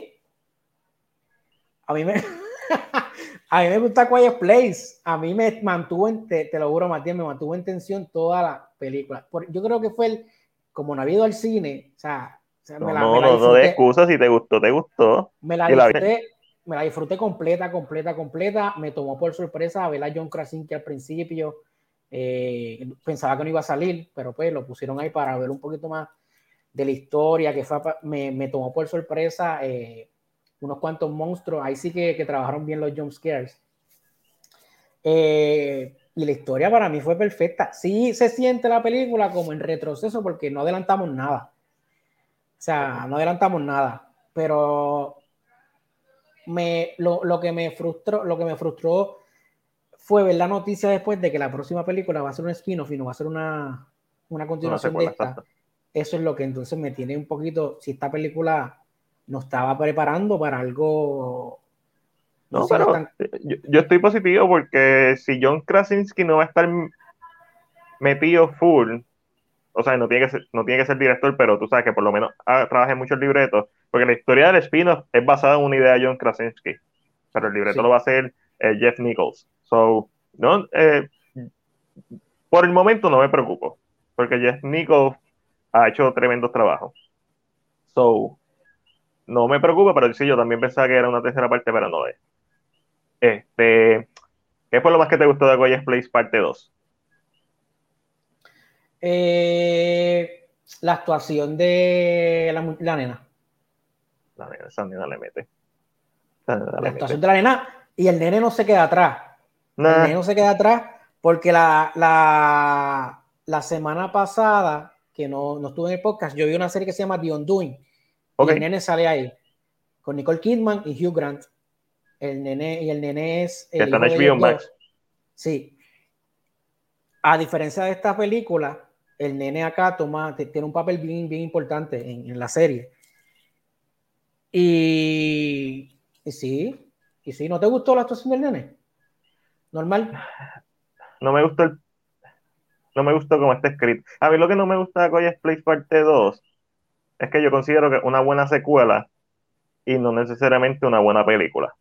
A mí me, a mí me gusta Quiet Place. A mí me mantuvo, en, te, te lo juro, Matías, me mantuvo en tensión toda la película. yo creo que fue el, como no ha habido al cine, o sea, me la, no, no, no de excusas, si te gustó, te gustó. Me la disfruté, me la disfruté completa, completa, completa. Me tomó por sorpresa ver a John Krasinski al principio. Eh, pensaba que no iba a salir, pero pues lo pusieron ahí para ver un poquito más de la historia, que fue, me, me tomó por sorpresa eh, unos cuantos monstruos. Ahí sí que, que trabajaron bien los jump scares. Eh, y la historia para mí fue perfecta. Sí se siente la película como en retroceso porque no adelantamos nada. O sea, no adelantamos nada. Pero me, lo, lo, que me frustró, lo que me frustró fue ver la noticia después de que la próxima película va a ser un spin-off y no va a ser una, una continuación de esta. Eso es lo que entonces me tiene un poquito, si esta película no estaba preparando para algo... No, pero yo, yo, estoy positivo porque si John Krasinski no va a estar metido full, o sea, no tiene que ser, no tiene que ser director, pero tú sabes que por lo menos ah, trabaja mucho el libreto, porque la historia del spin-off es basada en una idea de John Krasinski, pero el libreto lo va a hacer eh, Jeff Nichols. So, no, eh, por el momento no me preocupo, porque Jeff Nichols ha hecho tremendo trabajo. So, no me preocupa, pero sí, yo también pensaba que era una tercera parte, pero no es. Este, ¿Qué fue lo más que te gustó de Goya's Place parte 2? Eh, la actuación de la, la, nena. La nena, esa nena le mete. La, actuación de la nena y el nene no se queda atrás. El nene no se queda atrás porque la, la, la semana pasada, que no, no, estuve en el podcast, yo vi una serie que se llama The Undoing. Y el nene sale ahí con Nicole Kidman y Hugh Grant. El nene, y el nene es. El está en HBO Max. Sí. A diferencia de esta película, el nene acá toma, tiene un papel bien, bien importante en, la serie. Y, y, sí, y sí, ¿no te gustó la actuación del nene? Normal. No me gustó el, no me gustó cómo está escrito. A mí lo que no me gusta de Coy's Place parte 2 es que yo considero que una buena secuela y no necesariamente una buena película.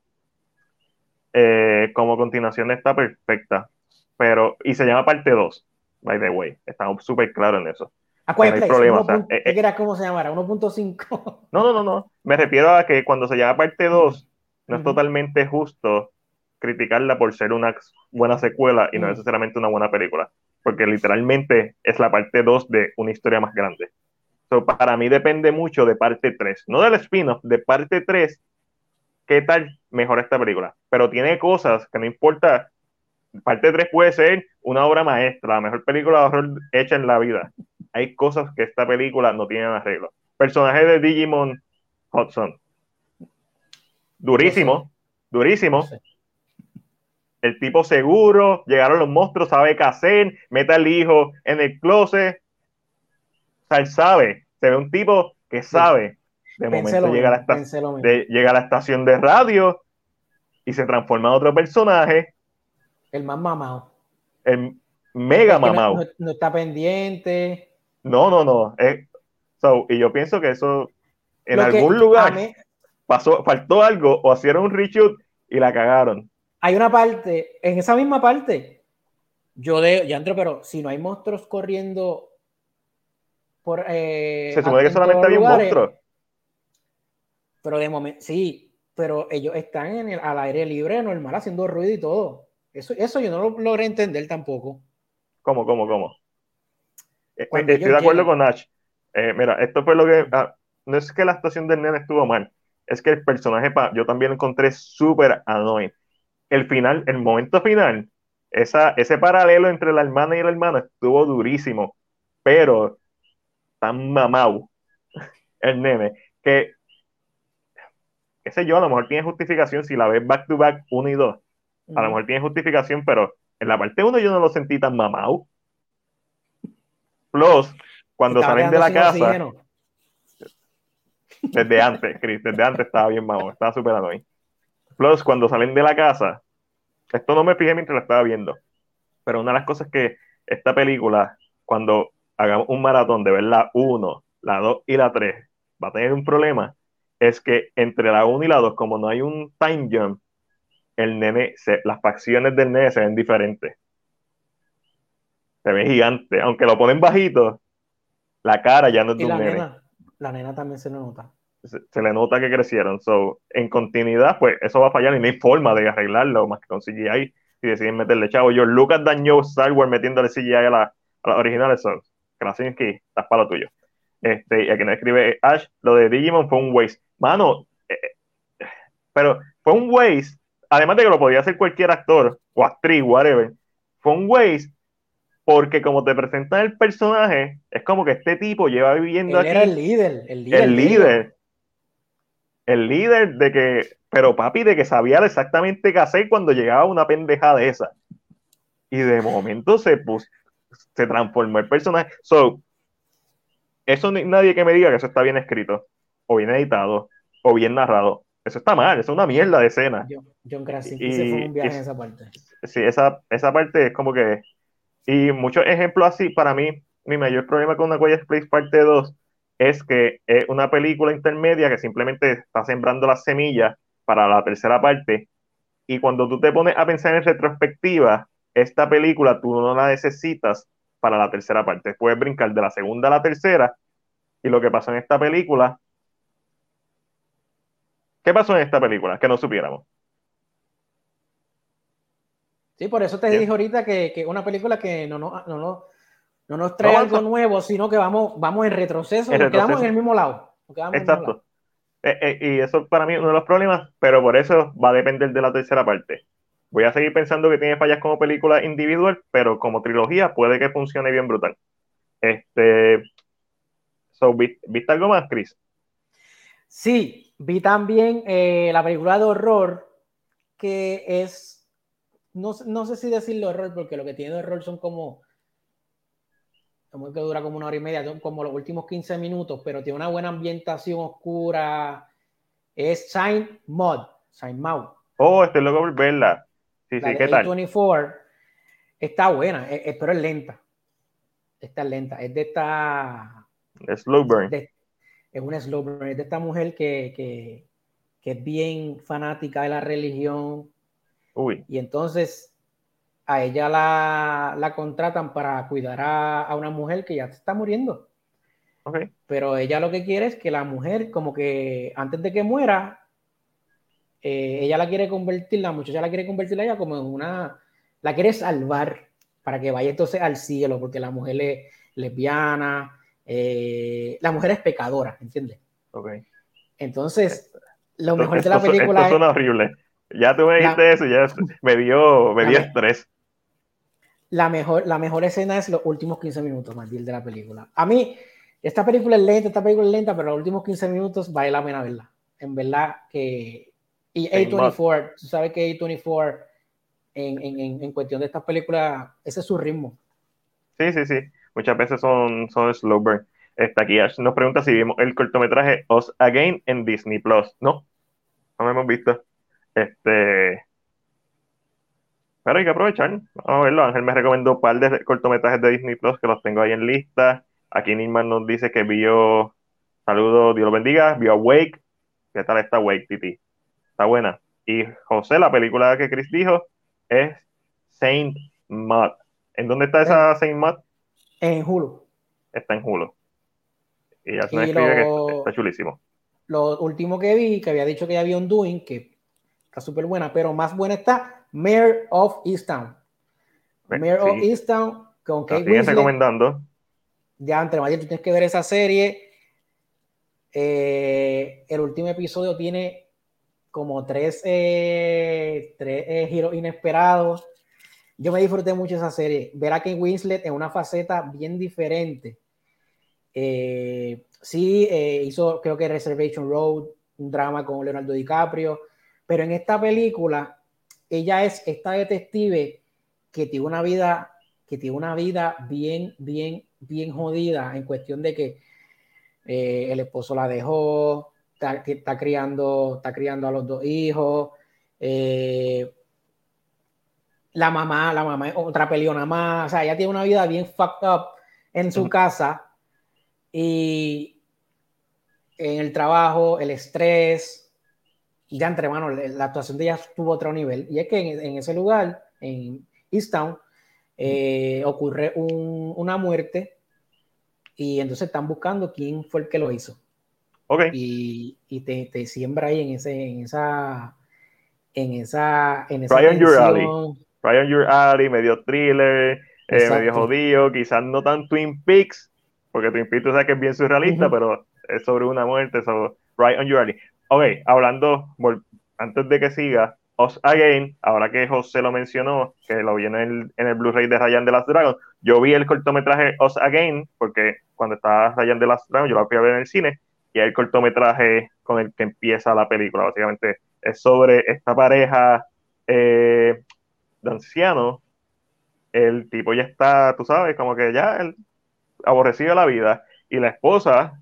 Eh, como continuación está perfecta, pero y se llama parte 2 by the way. Estamos súper claros en eso. ¿A cuál no problema, o sea, eh, eh, ¿Cómo se llamará? ¿1.5? No, no, no, no. Me refiero a que cuando se llama parte 2, no es totalmente justo criticarla por ser una buena secuela y no necesariamente una buena película. Porque literalmente es la parte 2 de una historia más grande. So, para mí depende mucho de parte 3. No del spin-off, de parte 3. ¿Qué tal mejora esta película? Pero tiene cosas que no importa parte 3 puede ser una obra maestra, la mejor película de horror hecha en la vida. Hay cosas que esta película no tiene arreglo. Personaje de Digimon Hudson. Durísimo, durísimo. El tipo seguro, llegaron los monstruos, sabe qué hacer, mete al hijo en el closet. O sea, él sabe, se ve un tipo que sabe. De momento llega a, la de, llega a la estación de radio y se transforma en otro personaje el más mamado. El mega mamado. No, está pendiente. No, no, no. y yo pienso que eso en algún lugar pasó, faltó algo o hicieron un reshoot y la cagaron. Hay una parte, en esa misma parte, yo de, ya entro, pero si no hay monstruos corriendo por. Eh, Se supone que solamente hay un monstruo. Pero de momento, sí, pero ellos están en el, al aire libre, normal, haciendo ruido y todo. Eso, eso yo no lo logré entender tampoco. ¿Cómo, cómo, cómo? Eh, estoy de acuerdo con Ash. Eh, mira, esto fue lo que. Ah, no es que la actuación del nene estuvo mal, es que el personaje, yo también lo encontré súper annoying. El final, el momento final, esa, ese paralelo entre la hermana y el hermano estuvo durísimo, pero tan mamau el nene que, qué sé yo, a lo mejor tiene justificación si la ves back to back uno y dos a lo mejor tiene justificación, pero en la parte 1 yo no lo sentí tan mamado. Plus, cuando salen de la casa. Desde antes, Chris, desde antes estaba bien mamado, estaba súper annoying. Plus, cuando salen de la casa, esto no me fijé mientras la estaba viendo, pero una de las cosas que esta película, cuando hagamos un maratón de ver la 1, la 2 y la 3, va a tener un problema, es que entre la 1 y la 2, como no hay un time jump, el nene, las facciones del nene se ven diferentes. Se ve gigante. Aunque lo ponen bajito, la cara ya no es de un nene. Nena, la nena también se le nota. Se, le nota que crecieron. So, en continuidad, pues eso va a fallar y no hay forma de arreglarlo más que con CGI si deciden meterle chavo. Yo, Lucas dañó Star Wars metiéndole CGI a, la, a las originales. So, que estás para lo tuyo. Este, y aquí no escribe Ash, lo de Digimon fue un waste. Mano, eh, eh, pero fue un waste además de que lo podía hacer cualquier actor o actriz, whatever, fue un waste porque como te presentan el personaje, es como que este tipo lleva viviendo Él aquí. Era el líder, el líder. El líder. el líder de que, pero papi, de que sabía exactamente qué hacer cuando llegaba una pendeja de esa. Y de momento se puso, se transformó el personaje. So, eso nadie que me diga que eso está bien escrito, o bien editado, o bien narrado. Eso está mal, eso es una mierda de escena. John Krasinski se fue un viaje en esa parte. Sí, esa, esa parte es como que. Y muchos ejemplos así, para mí, mi mayor problema con una Quiet Place parte 2 es que es una película intermedia que simplemente está sembrando las semillas para la tercera parte. Y cuando tú te pones a pensar en retrospectiva, esta película tú no la necesitas para la tercera parte. Puedes brincar de la segunda a la tercera. Y lo que pasó en esta película. ¿Qué pasó en esta película? Que no supiéramos. Sí, por eso te dije ahorita que, que, una película que no, no, no, no nos trae algo nuevo, sino que vamos, vamos en retroceso, nos quedamos en el mismo lado. Exacto. Eh, eh, y eso para mí es uno de los problemas, pero por eso va a depender de la tercera parte. Voy a seguir pensando que tiene fallas como película individual, pero como trilogía puede que funcione bien brutal. Este, ¿Viste algo más, Chris? Sí, vi también eh, la película de horror que es, no, no sé si decirlo horror, porque lo que tiene de horror son como como que dura como una hora y media, como los últimos 15 minutos, pero tiene una buena ambientación oscura. Es Sign Mod, Sign Mod. Oh, estoy loco por verla. Sí, sí, ¿qué tal? 24 está buena, es, es, pero es lenta. Está lenta. Es de esta. Slow burn. es una slow burn. Es de esta mujer que, que, que es bien fanática de la religión. Uy. Y entonces a ella la, contratan para cuidar a, una mujer que ya está muriendo. Pero ella lo que quiere es que la mujer, como que antes de que muera, eh, ella la quiere convertir, la muchacha la quiere convertir a ella como en una, la quiere salvar para que vaya entonces al cielo, porque la mujer es lesbiana, eh, la mujer es pecadora, ¿entiendes? Entonces, lo mejor de la película esto, horrible. Ya tú me dijiste eso, ya me dio, me dio estrés la mejor, la mejor escena es los últimos 15 minutos, Matilde, de la película. A mí, esta película es lenta, esta película es lenta, pero los últimos 15 minutos vale la pena verla. En verdad que... Y A24, tú sabes que A24 en, en, en, cuestión de estas películas, ese es su ritmo. Sí, sí, sí. Muchas veces son, son slow burn. Está aquí Ash nos pregunta si vimos el cortometraje Us Again en Disney Plus. No, no lo hemos visto. Este, pero hay que aprovechar. Vamos a verlo. Ángel me recomendó un par de cortometrajes de Disney Plus que los tengo ahí en lista. Aquí Nilman nos dice que vio. Saludos, Dios lo bendiga. Vio Wake. ¿Qué tal está Wake, Titi? Está buena. Y José, la película que Chris dijo es Saint Maud. ¿En dónde está esa Saint Maud? En Hulu. Está en Hulu. Y ya se me escribe que está chulísimo. Lo último que vi, que había dicho que ya había un Doing, que está súper buena, pero más buena está Mayor of Easttown. Mayor of Easttown con Kate Winslet. recomendando. Ya, entre Mayor, tú tienes que ver esa serie. Eh, el último episodio tiene como tres, eh, tres eh, giros inesperados. Yo me disfruté mucho esa serie. Ver a Kate Winslet en una faceta bien diferente. sí, hizo creo que Reservation Road, un drama con Leonardo DiCaprio, pero en esta película ella es esta detective que tiene una vida, que tiene una vida bien, bien, bien jodida en cuestión de que eh, el esposo la dejó, está, criando, está criando a los dos hijos. Eh, la mamá, la mamá es otra peleona más, o sea, ella tiene una vida bien fucked up en su casa y en el trabajo, el estrés, ya entre manos, la actuación de ella tuvo otro nivel. Y es que en, ese lugar, en Easttown, eh, ocurre una muerte y entonces están buscando quién fue el que lo hizo. Okay. Y, y te, te, siembra ahí en, ese, en esa. En esa. En esa Brian Your Alley. Brian Your Alley, medio thriller, eh, medio jodido, quizás no tan Twin Peaks, porque Twin Peaks tú sabes que es bien surrealista, pero es sobre una muerte, sobre Your Alley. Ok, hablando, antes de que siga, Us Again, ahora que José lo mencionó, que lo vi en el, en el Blu-ray de Ryan de las Dragons, yo vi el cortometraje Us Again, porque cuando estaba Ryan de las Dragons, yo lo fui a ver en el cine, y el cortometraje con el que empieza la película. Básicamente es sobre esta pareja eh, de ancianos. El tipo ya está, tú sabes, como que ya el, aborrecido la vida. Y la esposa,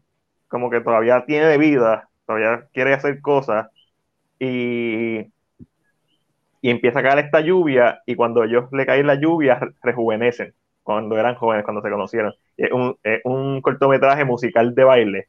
como que todavía tiene vida, todavía quiere hacer cosas. Y, y empieza a caer esta lluvia. Y cuando ellos le cae la lluvia, rejuvenecen. Cuando eran jóvenes, cuando se conocieron. Es un, es un cortometraje musical de baile.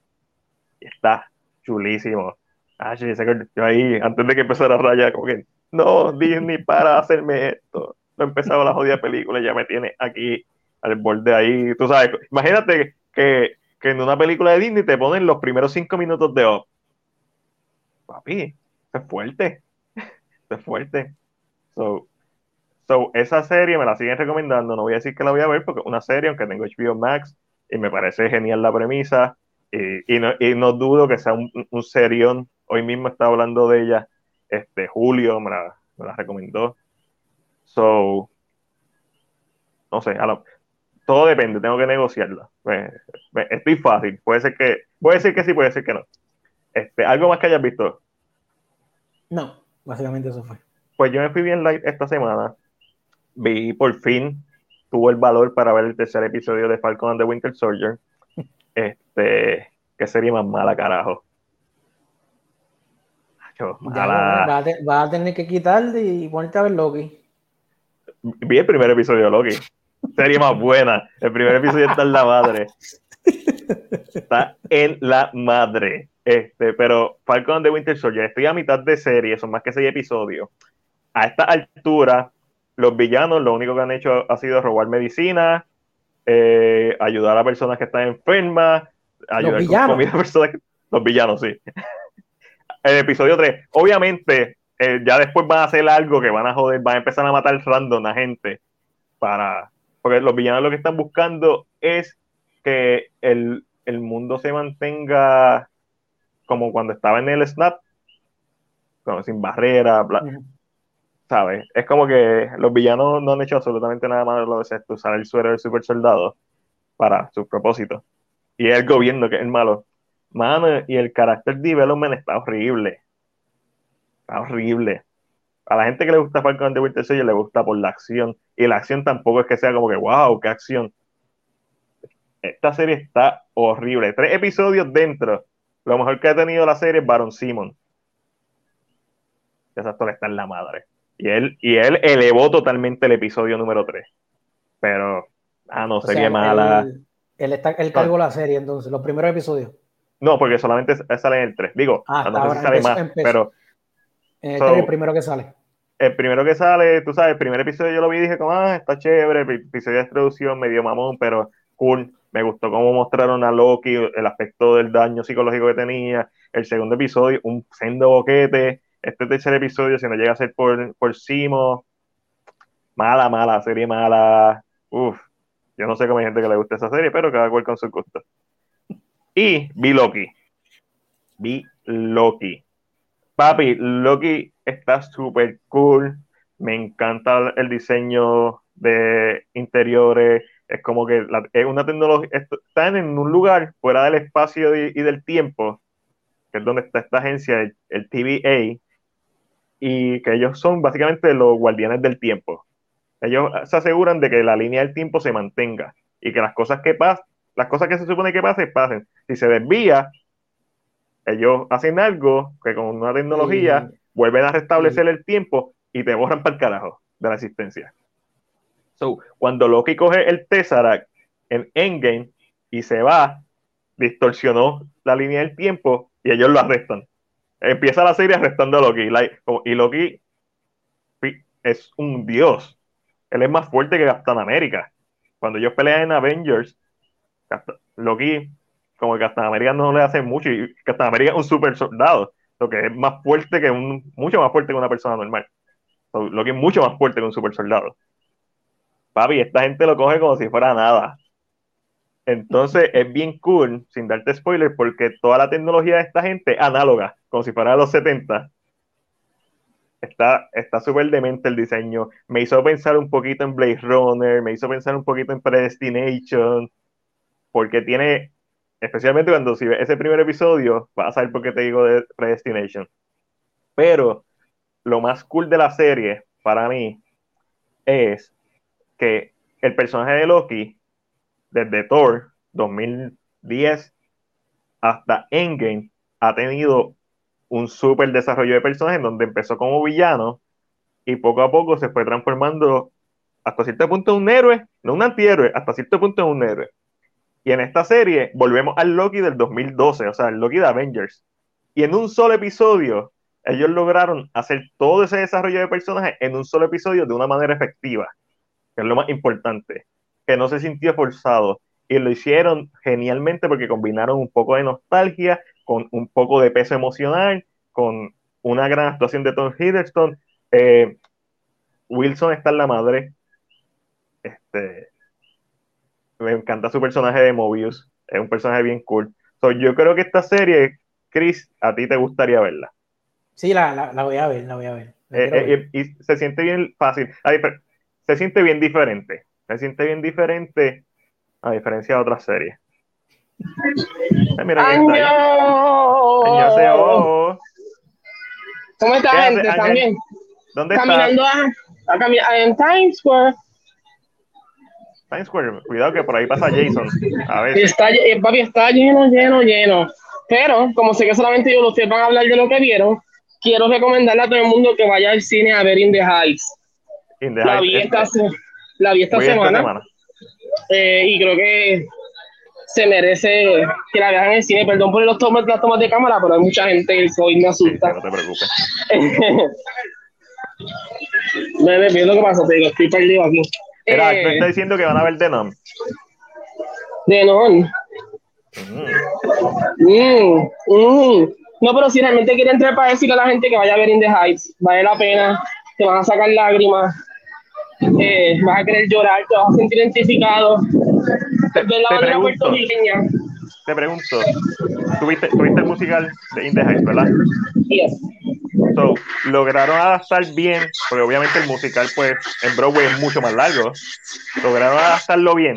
Y está chulísimo. Ah, yo ahí, antes de que empezara a rayar, como que, no, Disney, para hacerme esto. No he empezado la jodida película, ya me tiene aquí al borde ahí. Tú sabes, imagínate que, en una película de Disney te ponen los primeros cinco minutos de op. Papi, es fuerte. es fuerte. So, so, esa serie me la siguen recomendando. No voy a decir que la voy a ver porque es una serie, aunque tengo HBO Max y me parece genial la premisa. Y, no, y no, dudo que sea un, un serión hoy mismo estaba hablando de ella, este, Julio me la, recomendó. So, no sé, todo depende, tengo que negociarla. estoy fácil, puede ser que, puede ser que sí, puede ser que no. Este, ¿Algo más que hayas visto? No, básicamente eso fue. Pues yo me fui bien light esta semana. Vi por fin, tuvo el valor para ver el tercer episodio de Falcon and the Winter Soldier. Este, qué serie más mala, carajo. Va a, tener que quitarle y ponerte a ver Loki. Vi el primer episodio de Loki. Serie más buena. El primer episodio está en la madre. Está en la madre. Este, pero Falcon de Winter Soldier, estoy a mitad de serie, son más que seis episodios. A esta altura, los villanos lo único que han hecho ha sido robar medicina, eh, ayudar a personas que están enfermas, ayudar con comida a personas que... Los villanos, sí el episodio 3. Obviamente, eh, ya después van a hacer algo que van a joder, van a empezar a matar random a gente. Para, porque los villanos lo que están buscando es que el, mundo se mantenga como cuando estaba en el Snap, como sin barrera, ¿sabes? Es como que los villanos no han hecho absolutamente nada malo excepto usar el suero del super soldado para sus propósitos. Y es el gobierno que es el malo. Mano, y el carácter development está horrible. Está horrible. A la gente que le gusta Falcon de Winter Soldier le gusta por la acción. Y la acción tampoco es que sea como que, wow, qué acción. Esta serie está horrible. Tres episodios dentro. Lo mejor que ha tenido la serie es Baron Simon. Ese actor está en la madre. Y él, y él elevó totalmente el episodio número 3. Pero, ah, no, sería mala. Él, está, él cargó la serie entonces, los primeros episodios. No, porque solamente sale en el 3. Digo, ah, no sé si sale más, pero. En el, el primero que sale. El primero que sale, tú sabes, el primer episodio yo lo vi y dije, como, ah, está chévere, el episodio de introducción, medio mamón, pero cool. Me gustó cómo mostraron a Loki, el aspecto del daño psicológico que tenía. El segundo episodio, un sendo boquete. Este tercer episodio, si no llega a ser por, por Simo, mala, mala, serie mala. Uf, yo no sé cómo hay gente que le gusta esa serie, pero cada cual con su gusto. Y vi Loki. Vi Loki. Papi, Loki está súper cool. Me encanta el diseño de interiores. Es como que es una tecnología. Están en un lugar fuera del espacio y, del tiempo, que es donde está esta agencia, el, el, TVA, y que ellos son básicamente los guardianes del tiempo. Ellos se aseguran de que la línea del tiempo se mantenga y que las cosas que pasan las cosas que se supone que pasen, pasen. Si se desvía, ellos hacen algo que con una tecnología vuelven a restablecer el tiempo y te borran para el carajo de la existencia. So, cuando Loki coge el Tesseract en Endgame y se va, distorsionó la línea del tiempo y ellos lo arrestan. Empieza la serie arrestando a Loki. y Loki es un dios. Él es más fuerte que Captain América. Cuando ellos pelean en Avengers, Loki, como que Captain América no le hace mucho, y Captain América es un super soldado, lo que es más fuerte que un, mucho más fuerte que una persona normal. Loki es mucho más fuerte que un super soldado. Papi, esta gente lo coge como si fuera nada. Entonces es bien cool, sin darte spoiler, porque toda la tecnología de esta gente análoga, como si fuera de los 70. Está súper demente el diseño. Me hizo pensar un poquito en Blade Runner, me hizo pensar un poquito en Predestination, porque tiene especialmente cuando si ves ese primer episodio, vas a saber por qué te digo de Predestination. Pero lo más cool de la serie, para mí, es que el personaje de Loki, desde Thor 2010 hasta Endgame, ha tenido un súper desarrollo de personaje en donde empezó como villano y poco a poco se fue transformando hasta cierto punto en un héroe, no un antihéroe, hasta cierto punto en un héroe. Y en esta serie volvemos al Loki del 2012, o sea, el Loki de Avengers. Y en un solo episodio, ellos lograron hacer todo ese desarrollo de personajes en un solo episodio de una manera efectiva, que es lo más importante, que no se sintió forzado. Y lo hicieron genialmente porque combinaron un poco de nostalgia con un poco de peso emocional, con una gran actuación de Tom Hiddleston. Eh, Wilson está en la madre. Este, me encanta su personaje de Mobius. Es un personaje bien cool. yo creo que esta serie, Chris, a ti te gustaría verla. Sí, la, voy a ver, la voy a ver. Eh, eh, y, se siente bien fácil. Se siente bien diferente. Se siente bien diferente a diferencia de otras series. Mira, ¿Cómo está, gente? ¿También? ¿Dónde Caminando a, a, en Times Square. Times Square, cuidado que por ahí pasa Jason. A ver. Está, eh, papi, está lleno, lleno, lleno. Pero, como sé que solamente yo ustedes van a hablar de lo que vieron, quiero recomendarle a todo el mundo que vaya al cine a ver In the Heights. In the la, vi esta, la vi esta semana. Eh, y creo que se merece que la vean en el cine. Perdón por los tomas, las tomas de cámara, pero hay mucha gente que hoy me asusta. no te preocupes. me ¿qué lo que pasa? Te digo, estoy perdido aquí. Era, eh, está diciendo que van a ver Denon. Denon. Mm. Mm, mm. No, pero si realmente quieren entrar para decirle a la gente que vaya a ver In the Heights, vale la pena, te van a sacar lágrimas, eh, vas a querer llorar, te vas a sentir identificado. Te, te pregunto, te pregunto, ¿tuviste, ¿tuviste el musical de In the Heights, verdad? Yes. So, lograron adaptar bien, porque obviamente el musical, pues, en Broadway es mucho más largo. Lograron adaptarlo bien.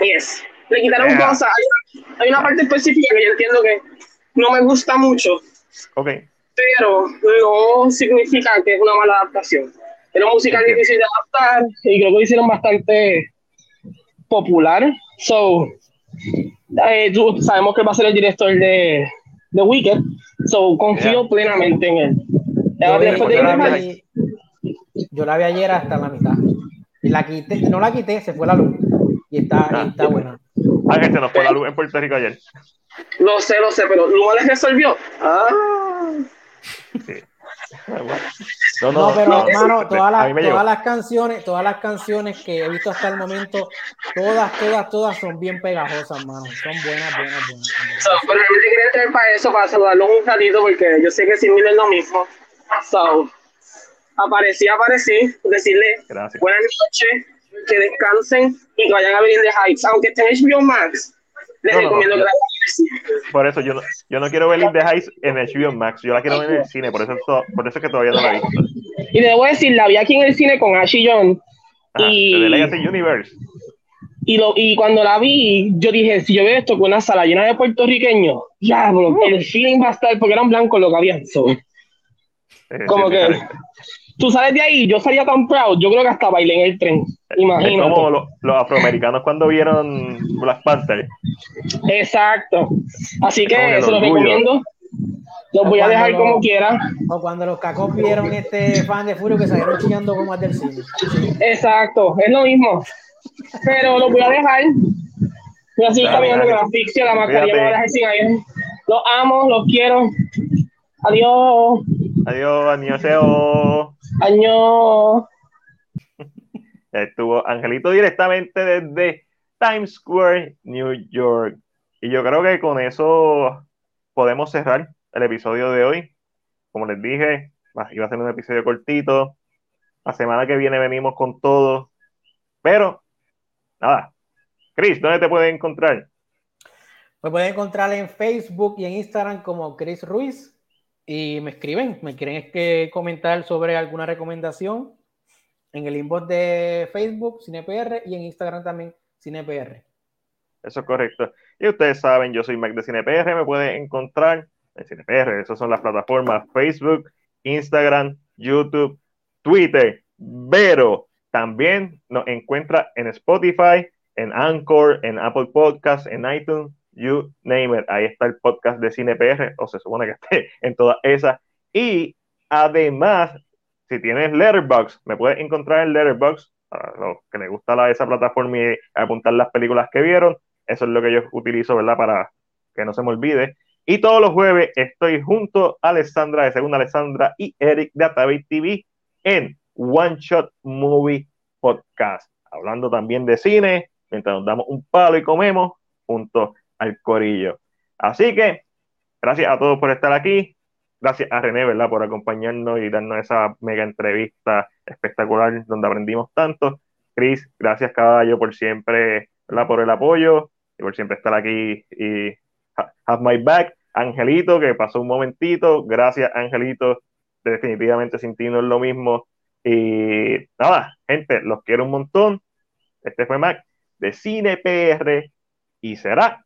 Yes. Le quitaron yeah. cosas. Hay una parte específica que yo entiendo que no me gusta mucho. Ok. Pero no significa que es una mala adaptación. Era un musical difícil de adaptar y creo que lo hicieron bastante popular. So, eh, sabemos que va a ser el director de, de Wicked. So, confío plenamente en él. Yo, la vi, ayer hasta la mitad. Y la quité, no la quité, se fue la luz. Y está, ah, está buena. Ah, se nos fue la luz en Puerto Rico ayer. Lo sé, lo sé, pero no les resolvió. Ah. No, no, pero hermano, todas, las, todas las canciones, todas las canciones que he visto hasta el momento, todas, todas, todas son bien pegajosas, hermano. Son buenas, buenas, buenas. So, pero yo quería traer para eso, para saludarlos un ratito, porque yo sé que sin mí es lo mismo. So, aparecí, aparecí, decirle Gracias. buenas noches, que descansen y que vayan a venir de Heights, aunque estén en HBO Max. Les no, recomiendo no, que la por eso yo no, yo no quiero ver In the Heights en el HBO Max, yo la quiero ver en el cine, por eso, por eso es que todavía no la he visto. Y debo decir, la vi aquí en el cine con Ashley John. y, de Legacy Universe. Y, lo, y cuando la vi, yo dije, si yo veo esto con una sala llena de puertorriqueños, ya, bro, el feeling va a estar, porque eran blancos lo que habían. como que tú sales de ahí, yo salía tan proud, yo creo que hasta bailé en el tren. Imagínate. Es como los afroamericanos cuando vieron Black Panther. Exacto. Así que se los recomiendo. Los voy a dejar como quiera. O cuando los cacos vieron este fan de Furio que salieron chillando como al del cine. Exacto, es lo mismo. Pero los voy a dejar. Voy a seguir caminando con la asfixia, la mascarilla me voy a dejar sin aire. Los amo, los quiero. Adiós. Adiós, año Año. Estuvo Angelito directamente desde Times Square, New York. Y yo creo que con eso podemos cerrar el episodio de hoy. Como les dije, iba a ser un episodio cortito. La semana que viene venimos con todo. Pero, nada. Chris, ¿dónde te pueden encontrar? Me pueden encontrar en Facebook y en Instagram como Chris Ruiz y me escriben, me quieren que comentar sobre alguna recomendación en el inbox de Facebook, CinePR, y en Instagram también, CinePR. Eso es correcto. Y ustedes saben, yo soy Mac de CinePR, me pueden encontrar en CinePR, esas son las plataformas Facebook, Instagram, YouTube, Twitter, pero también nos encuentra en Spotify, en Anchor, en Apple Podcasts, en iTunes, you name it. Ahí está el podcast de CinePR, o se supone que esté en todas esas. Y además, si tienes Letterboxd, me puedes encontrar en Letterboxd, para los que les gusta la, esa plataforma y apuntar las películas que vieron. Eso es lo que yo utilizo, ¿verdad? Para que no se me olvide. Y todos los jueves estoy junto a Alessandra de Segunda Alessandra y Eric de Atabay TV en One Shot Movie Podcast, hablando también de cine, mientras nos damos un palo y comemos junto al corillo. Así que, gracias a todos por estar aquí. Gracias a René, ¿verdad?, por acompañarnos y darnos esa mega entrevista espectacular donde aprendimos tanto. Chris, gracias caballo por siempre, ¿verdad?, por el apoyo y por siempre estar aquí y have my back. Angelito, que pasó un momentito. Gracias, Angelito. Definitivamente sin es lo mismo. Y nada, gente, los quiero un montón. Este fue Mac de Cine PR y será